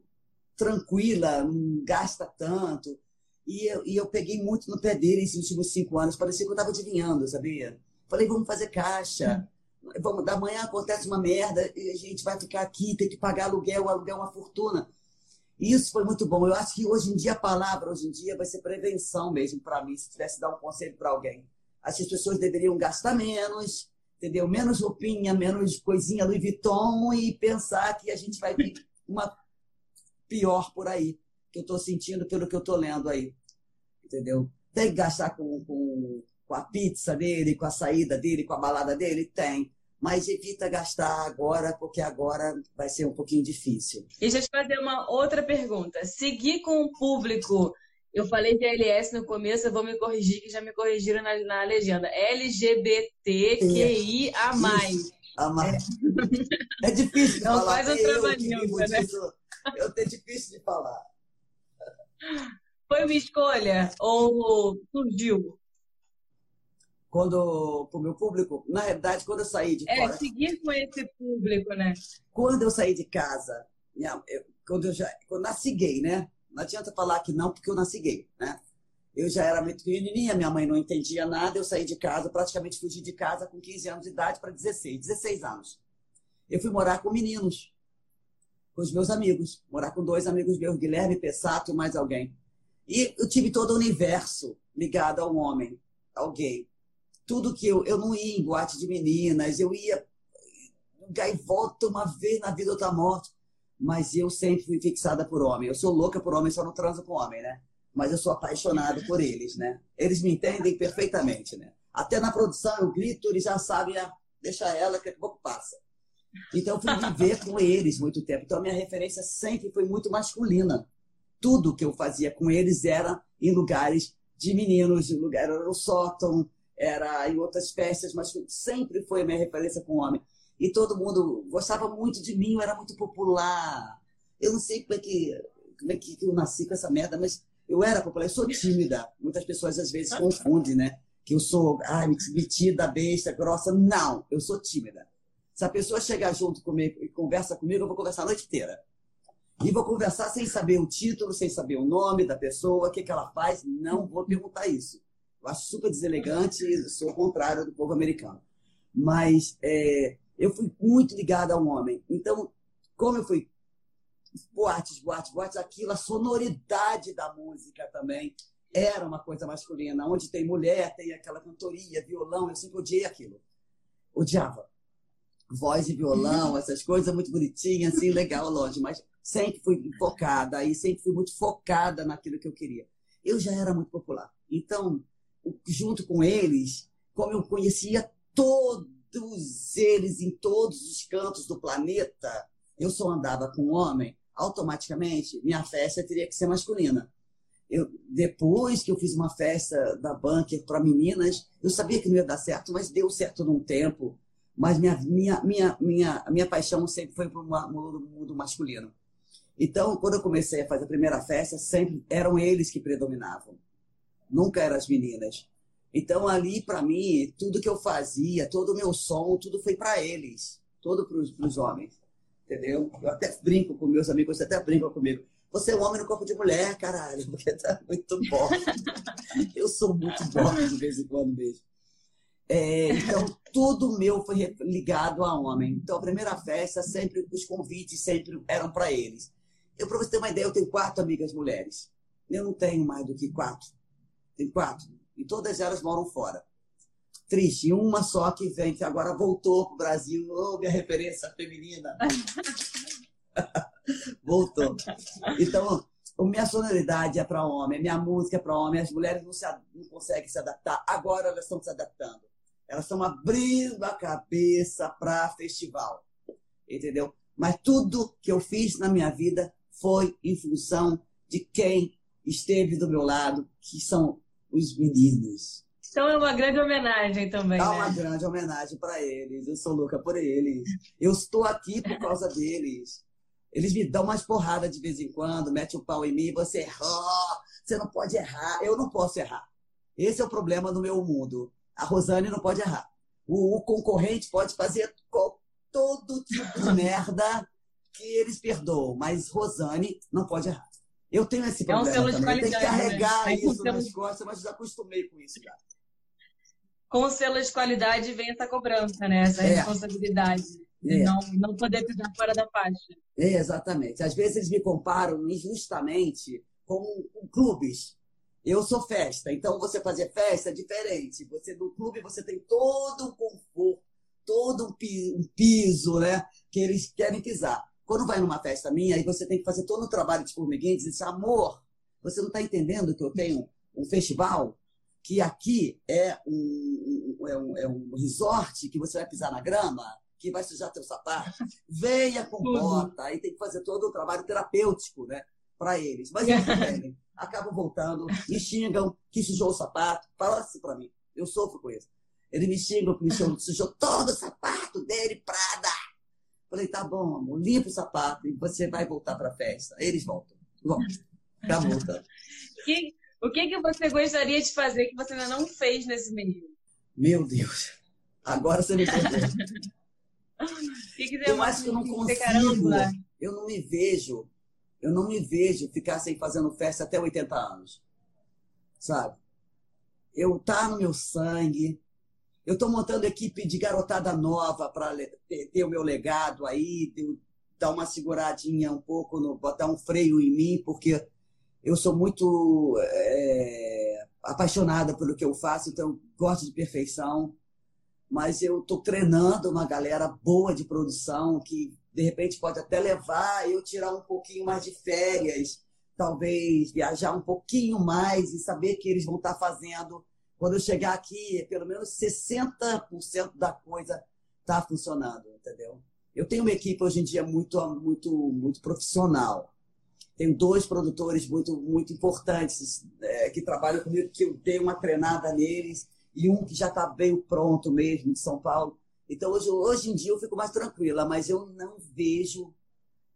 tranquila, não gasta tanto. E eu, e eu peguei muito no pé dele esses últimos cinco anos. Parecia que eu estava adivinhando, sabia? Falei, vamos fazer caixa. Vamos, da manhã acontece uma merda e a gente vai ficar aqui, tem que pagar aluguel, aluguel é uma fortuna. Isso foi muito bom. Eu acho que hoje em dia a palavra, hoje em dia, vai ser prevenção mesmo para mim, se tivesse dar um conselho para alguém. Acho que as pessoas deveriam gastar menos, entendeu? Menos roupinha, menos coisinha Louis Vuitton e pensar que a gente vai vir uma pior por aí, que eu estou sentindo pelo que eu estou lendo aí, entendeu? Tem que gastar com, com com a pizza dele, com a saída dele, com a balada dele? Tem. Mas evita gastar agora, porque agora vai ser um pouquinho difícil. E deixa eu te fazer uma outra pergunta. Seguir com o público. Eu falei de LS no começo, eu vou me corrigir, que já me corrigiram na, na legenda. LGBTQIA. A mais. É. é difícil de Não falar. faz um trabalhinho, né? Eu tenho difícil de falar. Foi uma escolha ou surgiu? Quando para o meu público, na realidade, quando eu saí de é, fora. É, seguir com esse público, né? Quando eu saí de casa, minha, eu, quando eu já quando eu nasci gay, né? Não adianta falar que não, porque eu nasci gay, né? Eu já era muito pequenininha, minha mãe não entendia nada, eu saí de casa, praticamente fugi de casa com 15 anos de idade para 16, 16 anos. Eu fui morar com meninos, com os meus amigos, morar com dois amigos meus, Guilherme Pessato e mais alguém. E eu tive todo o universo ligado ao homem, ao gay tudo que eu, eu não ia em boate de meninas, eu ia gaivota uma vez na vida, outra morte. Mas eu sempre fui fixada por homem. Eu sou louca por homem, só não transo com homem, né? Mas eu sou apaixonado por eles, né? Eles me entendem perfeitamente, né? Até na produção eu grito, eles já sabem, ah, deixa ela que pouco passa. Então eu fui viver com eles muito tempo. Então a minha referência sempre foi muito masculina. tudo que eu fazia com eles era em lugares de meninos, lugar era no sótão, era em outras festas, mas sempre foi a minha referência com homem. E todo mundo gostava muito de mim, eu era muito popular. Eu não sei como é que, como é que eu nasci com essa merda, mas eu era popular, eu sou tímida. Muitas pessoas às vezes confundem, né? Que eu sou, ai, metida, besta, grossa. Não, eu sou tímida. Se a pessoa chegar junto comigo e conversa comigo, eu vou conversar a noite inteira. E vou conversar sem saber o título, sem saber o nome da pessoa, o que, que ela faz. Não vou perguntar isso. Eu acho super deselegante, sou o contrário do povo americano. Mas é, eu fui muito ligada ao homem. Então, como eu fui boates, boates, boates, aquilo, a sonoridade da música também era uma coisa masculina. Onde tem mulher, tem aquela cantoria, violão, eu sempre odiei aquilo. Odiava. Voz e violão, essas coisas muito bonitinhas, assim, legal, longe, mas sempre fui focada e sempre fui muito focada naquilo que eu queria. Eu já era muito popular. Então, junto com eles, como eu conhecia todos eles em todos os cantos do planeta, eu só andava com homem, automaticamente minha festa teria que ser masculina. Eu, depois que eu fiz uma festa da Bunker para meninas, eu sabia que não ia dar certo, mas deu certo num tempo. Mas minha, minha, minha, minha, minha paixão sempre foi para o mundo masculino. Então, quando eu comecei a fazer a primeira festa, sempre eram eles que predominavam. Nunca eram as meninas. Então, ali, para mim, tudo que eu fazia, todo o meu som, tudo foi para eles. Todo para os homens entendeu? Eu até brinco com meus amigos, você até brinca comigo. Você é um homem no corpo de mulher, caralho, porque tá muito bom. eu sou muito bom de vez em quando mesmo. É, então, tudo meu foi ligado a homem. Então, a primeira festa, sempre os convites sempre eram para eles. Eu, para você ter uma ideia, eu tenho quatro amigas mulheres. Eu não tenho mais do que quatro. Tenho quatro. E todas elas moram fora triste. Uma só que vem, que agora voltou para o Brasil. Oh, minha referência feminina. voltou. Então, a minha sonoridade é para homem, a minha música é para homem. As mulheres não, se, não conseguem se adaptar. Agora elas estão se adaptando. Elas estão abrindo a cabeça para festival. Entendeu? Mas tudo que eu fiz na minha vida foi em função de quem esteve do meu lado, que são os meninos. Então é uma grande homenagem também. É né? uma grande homenagem para eles. Eu sou louca por eles. Eu estou aqui por causa deles. Eles me dão umas porradas de vez em quando, mete o pau em mim, você errou, você não pode errar. Eu não posso errar. Esse é o problema no meu mundo. A Rosane não pode errar. O, o concorrente pode fazer todo tipo de merda que eles perdoam, mas Rosane não pode errar. Eu tenho esse problema é um selo também. Tem que carregar né? isso nas costas, mas já acostumei com isso já com o selo de qualidade vem essa cobrança, né? Essa é. responsabilidade. De é. não, não poder pisar fora da faixa. É, exatamente. Às vezes eles me comparam injustamente com, com clubes. Eu sou festa, então você fazer festa é diferente. Você no clube você tem todo o conforto, todo um piso, né? Que eles querem pisar. Quando vai numa festa minha, aí você tem que fazer todo o trabalho de formiguinha e dizer, amor, você não está entendendo que eu tenho um festival? que aqui é um, é, um, é um resort que você vai pisar na grama, que vai sujar teu sapato. Venha com bota, aí tem que fazer todo o trabalho terapêutico, né? Para eles. Mas eles também acabam voltando, me xingam que sujou o sapato. Fala assim para mim, eu sofro com isso. Eles me xingam que me xingam, sujou todo o sapato dele, Prada. Falei, tá bom, amor, limpa o sapato e você vai voltar para a festa. Eles voltam. Voltam. Acabou, voltando. Que, o que, que você gostaria de fazer que você ainda não fez nesse meio? Meu Deus. Agora você me perdeu. eu acho que eu não consigo. Eu não me vejo. Eu não me vejo ficar sem fazendo festa até 80 anos. Sabe? Eu tá no meu sangue. Eu estou montando equipe de garotada nova para ter o meu legado aí, dar uma seguradinha um pouco, no, botar um freio em mim, porque eu sou muito é, apaixonada pelo que eu faço, então gosto de perfeição. Mas eu estou treinando uma galera boa de produção que de repente pode até levar eu tirar um pouquinho mais de férias, talvez viajar um pouquinho mais e saber que eles vão estar tá fazendo. Quando eu chegar aqui, pelo menos 60% da coisa está funcionando, entendeu? Eu tenho uma equipe hoje em dia muito, muito, muito profissional tenho dois produtores muito, muito importantes é, que trabalham comigo, que eu dei uma treinada neles, e um que já está bem pronto mesmo, de São Paulo. Então, hoje, hoje em dia, eu fico mais tranquila, mas eu não vejo,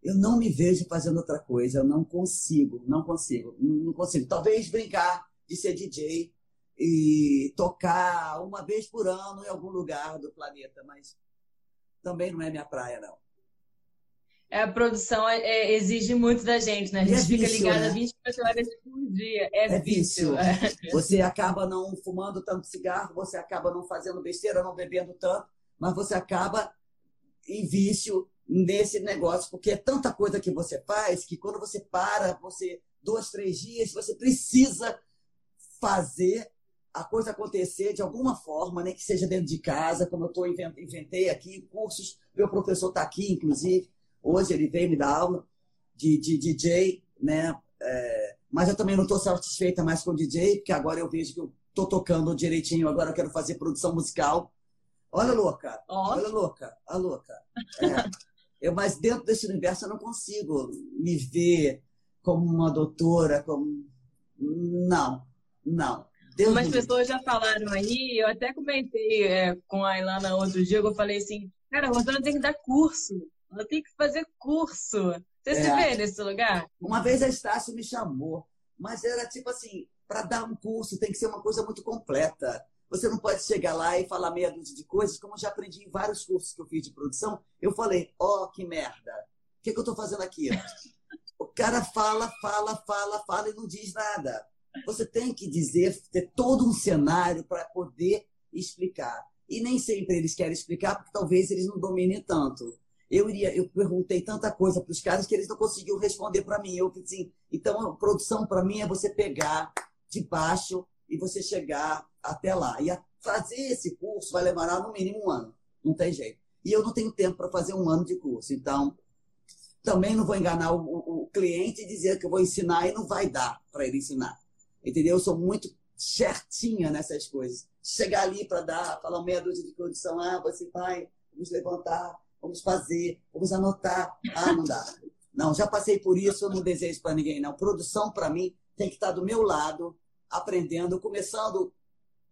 eu não me vejo fazendo outra coisa. Eu não consigo, não consigo, não consigo. Talvez brincar de ser DJ e tocar uma vez por ano em algum lugar do planeta, mas também não é minha praia, não. É, a produção é, é, exige muito da gente, né? A gente é fica vício, ligada né? 24 horas por dia. É, é vício. vício. É. Você acaba não fumando tanto cigarro, você acaba não fazendo besteira, não bebendo tanto, mas você acaba em vício nesse negócio, porque é tanta coisa que você faz que quando você para, você, dois, três dias, você precisa fazer a coisa acontecer de alguma forma, né? que seja dentro de casa, como eu tô, inventei aqui, cursos, meu professor está aqui, inclusive, Hoje ele veio me dar aula de, de DJ, né? É, mas eu também não estou satisfeita mais com o DJ, porque agora eu vejo que eu estou tocando direitinho, agora eu quero fazer produção musical. Olha, louca! Olha, louca! A louca! É, eu, mas dentro desse universo eu não consigo me ver como uma doutora, como. Não, não. Deus Umas pessoas já falaram aí, eu até comentei é, com a Ilana outro dia, eu falei assim, cara, a Rosana tem que dar curso. Ela tem que fazer curso. Você é. se vê nesse lugar? Uma vez a Estácio me chamou, mas era tipo assim, para dar um curso tem que ser uma coisa muito completa. Você não pode chegar lá e falar meia dúzia de coisas, como eu já aprendi em vários cursos que eu fiz de produção. Eu falei, ó, oh, que merda. O que, que eu estou fazendo aqui? o cara fala, fala, fala, fala e não diz nada. Você tem que dizer, ter todo um cenário para poder explicar. E nem sempre eles querem explicar, porque talvez eles não dominem tanto eu iria, eu perguntei tanta coisa para os caras que eles não conseguiam responder para mim. Eu assim, então a produção para mim é você pegar de baixo e você chegar até lá. E fazer esse curso vai levar no mínimo um ano, não tem jeito. E eu não tenho tempo para fazer um ano de curso, então também não vou enganar o, o cliente e dizer que eu vou ensinar e não vai dar para ele ensinar. Entendeu? Eu sou muito certinha nessas coisas. Chegar ali para dar, falar meia dúzia de produção, ah, você vai, vamos levantar, vamos fazer, vamos anotar. Ah, não dá. Não, já passei por isso, eu não desejo para ninguém, não. Produção, para mim, tem que estar do meu lado, aprendendo, começando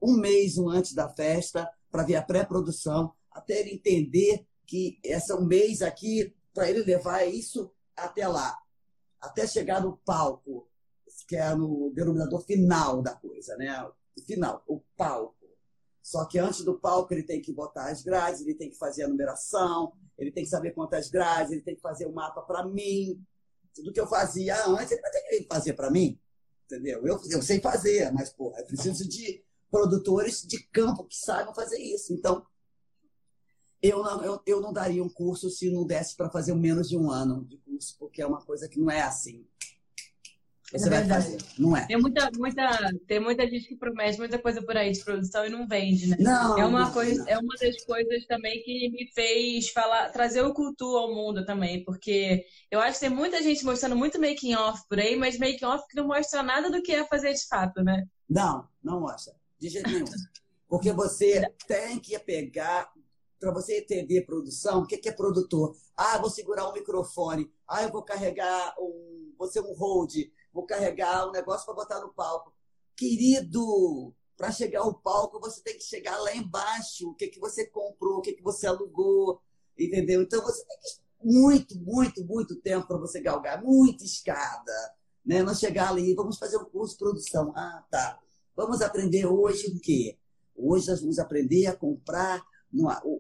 um mês antes da festa, para ver a pré-produção, até ele entender que essa um mês aqui, para ele levar isso até lá, até chegar no palco, que é no denominador final da coisa, né? O final, o palco. Só que antes do palco ele tem que botar as grades, ele tem que fazer a numeração, ele tem que saber quantas grades, ele tem que fazer o mapa para mim. Tudo que eu fazia antes, ele vai ter que fazer para mim. Entendeu? Eu, eu sei fazer, mas, porra, eu preciso de produtores de campo que saibam fazer isso. Então, eu não, eu, eu não daria um curso se não desse para fazer menos de um ano de curso, porque é uma coisa que não é assim. Você é vai fazer, não é? Tem muita, muita, tem muita gente que promete muita coisa por aí de produção e não vende, né? Não, é uma coisa, não. é uma das coisas também que me fez falar, trazer o cultura ao mundo também, porque eu acho que tem muita gente mostrando muito making off por aí, mas making off que não mostra nada do que é fazer de fato, né? Não, não mostra, de jeito nenhum. Porque você tem que pegar para você entender produção, o que é produtor? Ah, vou segurar um microfone. Ah, eu vou carregar um, ser um hold vou carregar um negócio para botar no palco. Querido, para chegar ao palco, você tem que chegar lá embaixo. O que, que você comprou, o que, que você alugou, entendeu? Então você tem que muito, muito, muito tempo para você galgar, muita escada, né? Não chegar ali, vamos fazer um curso de produção. Ah, tá. Vamos aprender hoje o quê? Hoje nós vamos aprender a comprar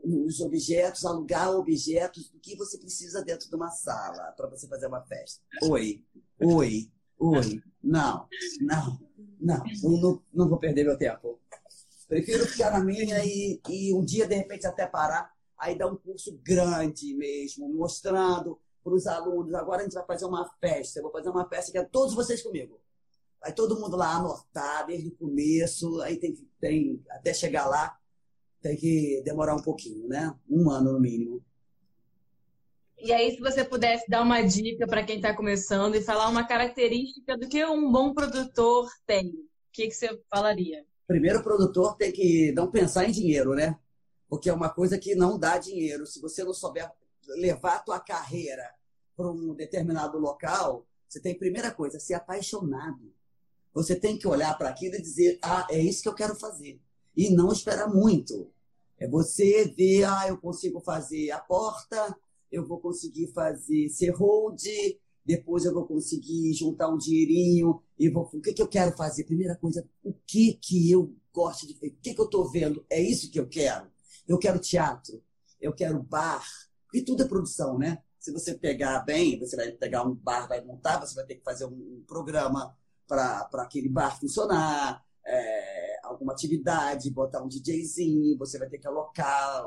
os objetos, alugar objetos do que você precisa dentro de uma sala para você fazer uma festa. Oi, oi, Oi, não, não, não, não, não vou perder meu tempo. Prefiro ficar na minha e, e um dia, de repente, até parar, aí dar um curso grande mesmo, mostrando para os alunos. Agora a gente vai fazer uma festa, eu vou fazer uma festa que é todos vocês comigo. Vai todo mundo lá anotar desde o começo, aí tem que, tem, até chegar lá, tem que demorar um pouquinho, né? Um ano no mínimo. E aí, se você pudesse dar uma dica para quem está começando e falar uma característica do que um bom produtor tem, o que, que você falaria? Primeiro, o produtor tem que não pensar em dinheiro, né? Porque é uma coisa que não dá dinheiro. Se você não souber levar a tua carreira para um determinado local, Você tem, primeira coisa, ser apaixonado. Você tem que olhar para aquilo e dizer, ah, é isso que eu quero fazer. E não esperar muito. É você ver, ah, eu consigo fazer a porta, eu vou conseguir fazer ser hold, depois eu vou conseguir juntar um dinheirinho e vou. O que, que eu quero fazer? Primeira coisa, o que que eu gosto de ver? O que, que eu estou vendo? É isso que eu quero. Eu quero teatro, eu quero bar, porque tudo é produção, né? Se você pegar bem, você vai pegar um bar, vai montar, você vai ter que fazer um programa para aquele bar funcionar, é, alguma atividade, botar um DJzinho, você vai ter que alocar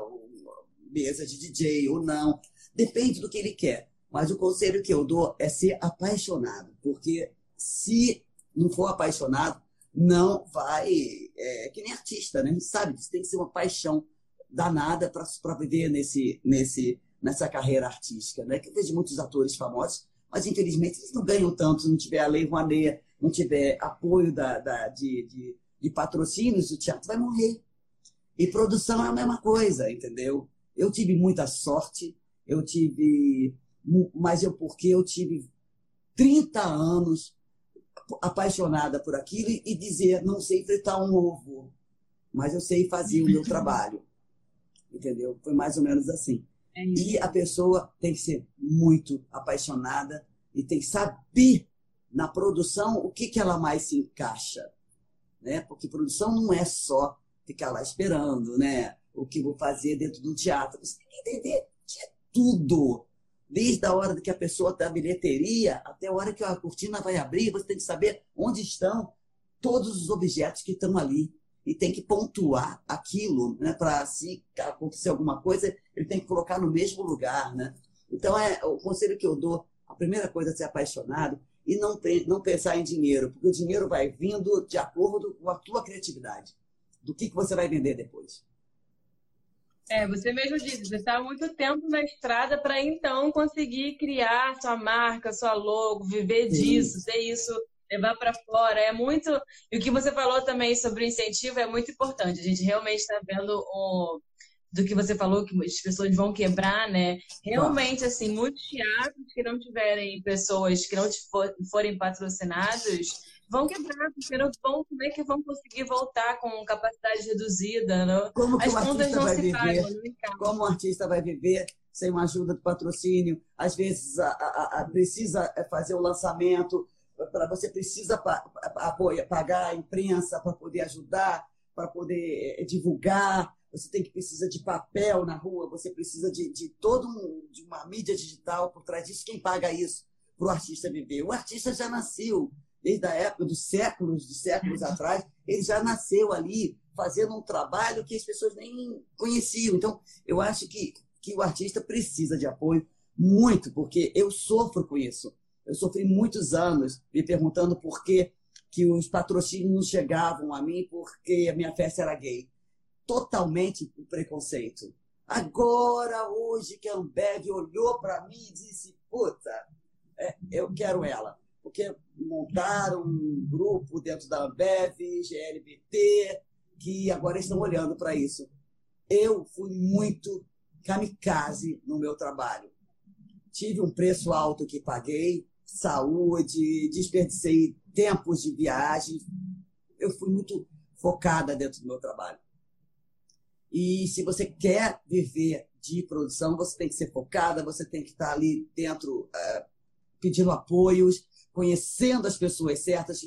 mesa de DJ ou não. Depende do que ele quer. Mas o conselho que eu dou é ser apaixonado, porque se não for apaixonado, não vai. É que nem artista, né? A gente sabe que tem que ser uma paixão danada para viver nesse, nesse, nessa carreira artística. Né? Que eu vejo muitos atores famosos, mas infelizmente eles não ganham tanto se não tiver a lei Rouanet, não tiver apoio da, da de, de, de patrocínios, o teatro vai morrer. E produção é a mesma coisa, entendeu? Eu tive muita sorte, eu tive mas eu porque eu tive 30 anos apaixonada por aquilo e dizer, não sei fritar um ovo, mas eu sei fazer o meu trabalho. Entendeu? Foi mais ou menos assim. É e a pessoa tem que ser muito apaixonada e tem que saber na produção o que, que ela mais se encaixa. Né? Porque produção não é só ficar lá esperando né? o que vou fazer dentro do teatro. Você tem que entender tudo desde a hora que a pessoa está bilheteria até a hora que a cortina vai abrir, você tem que saber onde estão todos os objetos que estão ali. E tem que pontuar aquilo, né? Para se acontecer alguma coisa, ele tem que colocar no mesmo lugar, né? Então, é o conselho que eu dou, a primeira coisa é ser apaixonado e não, não pensar em dinheiro, porque o dinheiro vai vindo de acordo com a tua criatividade, do que, que você vai vender depois. É, você mesmo disse, você está há muito tempo na estrada para então conseguir criar sua marca, sua logo, viver disso, ter isso, levar para fora. É muito. E o que você falou também sobre o incentivo é muito importante. A gente realmente está vendo o do que você falou, que as pessoas vão quebrar, né? Realmente, assim, muitos teatros que não tiverem pessoas que não forem patrocinados vão quebrar, porque não vão, como é que vão conseguir voltar com capacidade reduzida? Não? Como que As o artista vai viver? Pagam, como o artista vai viver sem uma ajuda do patrocínio? Às vezes a, a, a precisa fazer o lançamento, para você precisa apoia, pagar a imprensa para poder ajudar, para poder eh, divulgar. Você tem que precisa de papel na rua, você precisa de, de todo um, de uma mídia digital por trás disso. Quem paga isso para o artista viver? O artista já nasceu desde a época dos séculos, de séculos atrás, ele já nasceu ali fazendo um trabalho que as pessoas nem conheciam. Então, eu acho que, que o artista precisa de apoio muito, porque eu sofro com isso. Eu sofri muitos anos me perguntando por que, que os patrocínios não chegavam a mim porque a minha festa era gay. Totalmente o preconceito. Agora, hoje, que a Ambev olhou para mim e disse: Puta, é, eu quero ela porque montaram um grupo dentro da Ambev, GLBT, que agora estão olhando para isso. Eu fui muito kamikaze no meu trabalho. Tive um preço alto que paguei, saúde, desperdicei tempos de viagem. Eu fui muito focada dentro do meu trabalho. E se você quer viver de produção, você tem que ser focada, você tem que estar ali dentro, uh, pedindo apoios, conhecendo as pessoas certas,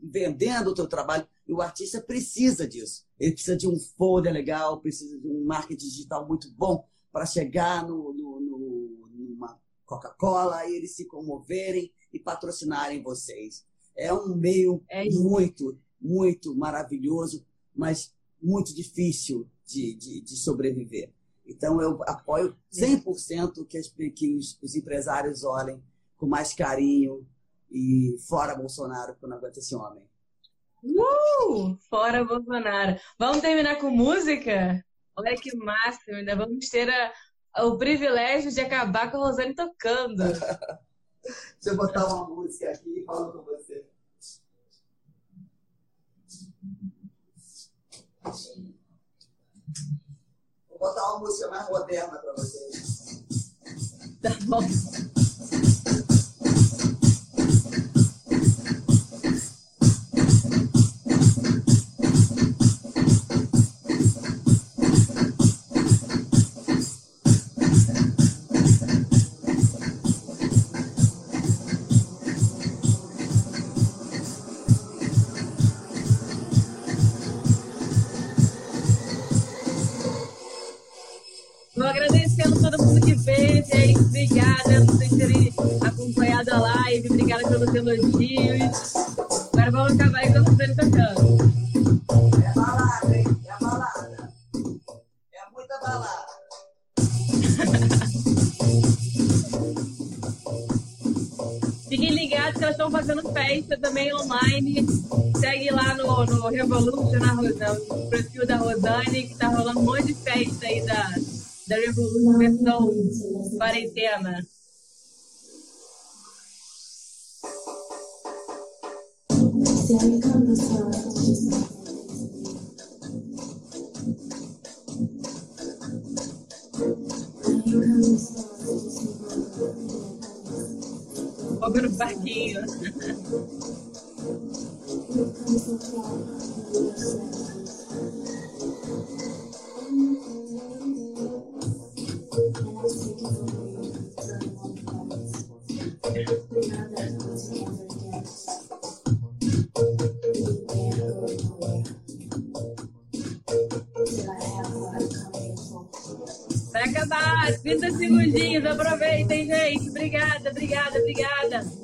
vendendo o teu trabalho. E o artista precisa disso. Ele precisa de um folder legal, precisa de um marketing digital muito bom para chegar no, no, no, numa Coca-Cola e eles se comoverem e patrocinarem vocês. É um meio é muito, muito maravilhoso, mas muito difícil de, de, de sobreviver. Então, eu apoio 100% que, as, que os, os empresários olhem com mais carinho e fora Bolsonaro, porque eu não aguento esse homem. Uh! Fora Bolsonaro. Vamos terminar com música? Olha que máximo, ainda vamos ter a, o privilégio de acabar com a Rosane tocando. Deixa eu botar uma música aqui falando com você. Vou botar uma música mais moderna para vocês. Tá bom. beijo, gente. Obrigada por vocês terem acompanhado a live. Obrigada pelos elogios. Agora vamos acabar aí com o Rosane tocando. É balada, hein? É balada. É muita balada. Fiquem ligados que elas estão fazendo festa também online. Segue lá no, no Revolution, na no perfil da Rosane, que tá rolando um monte de festa aí da, da Revolution versão quarentena. Fogo no parquinho. 30 segundinhos, aproveitem, gente. Obrigada, obrigada, obrigada.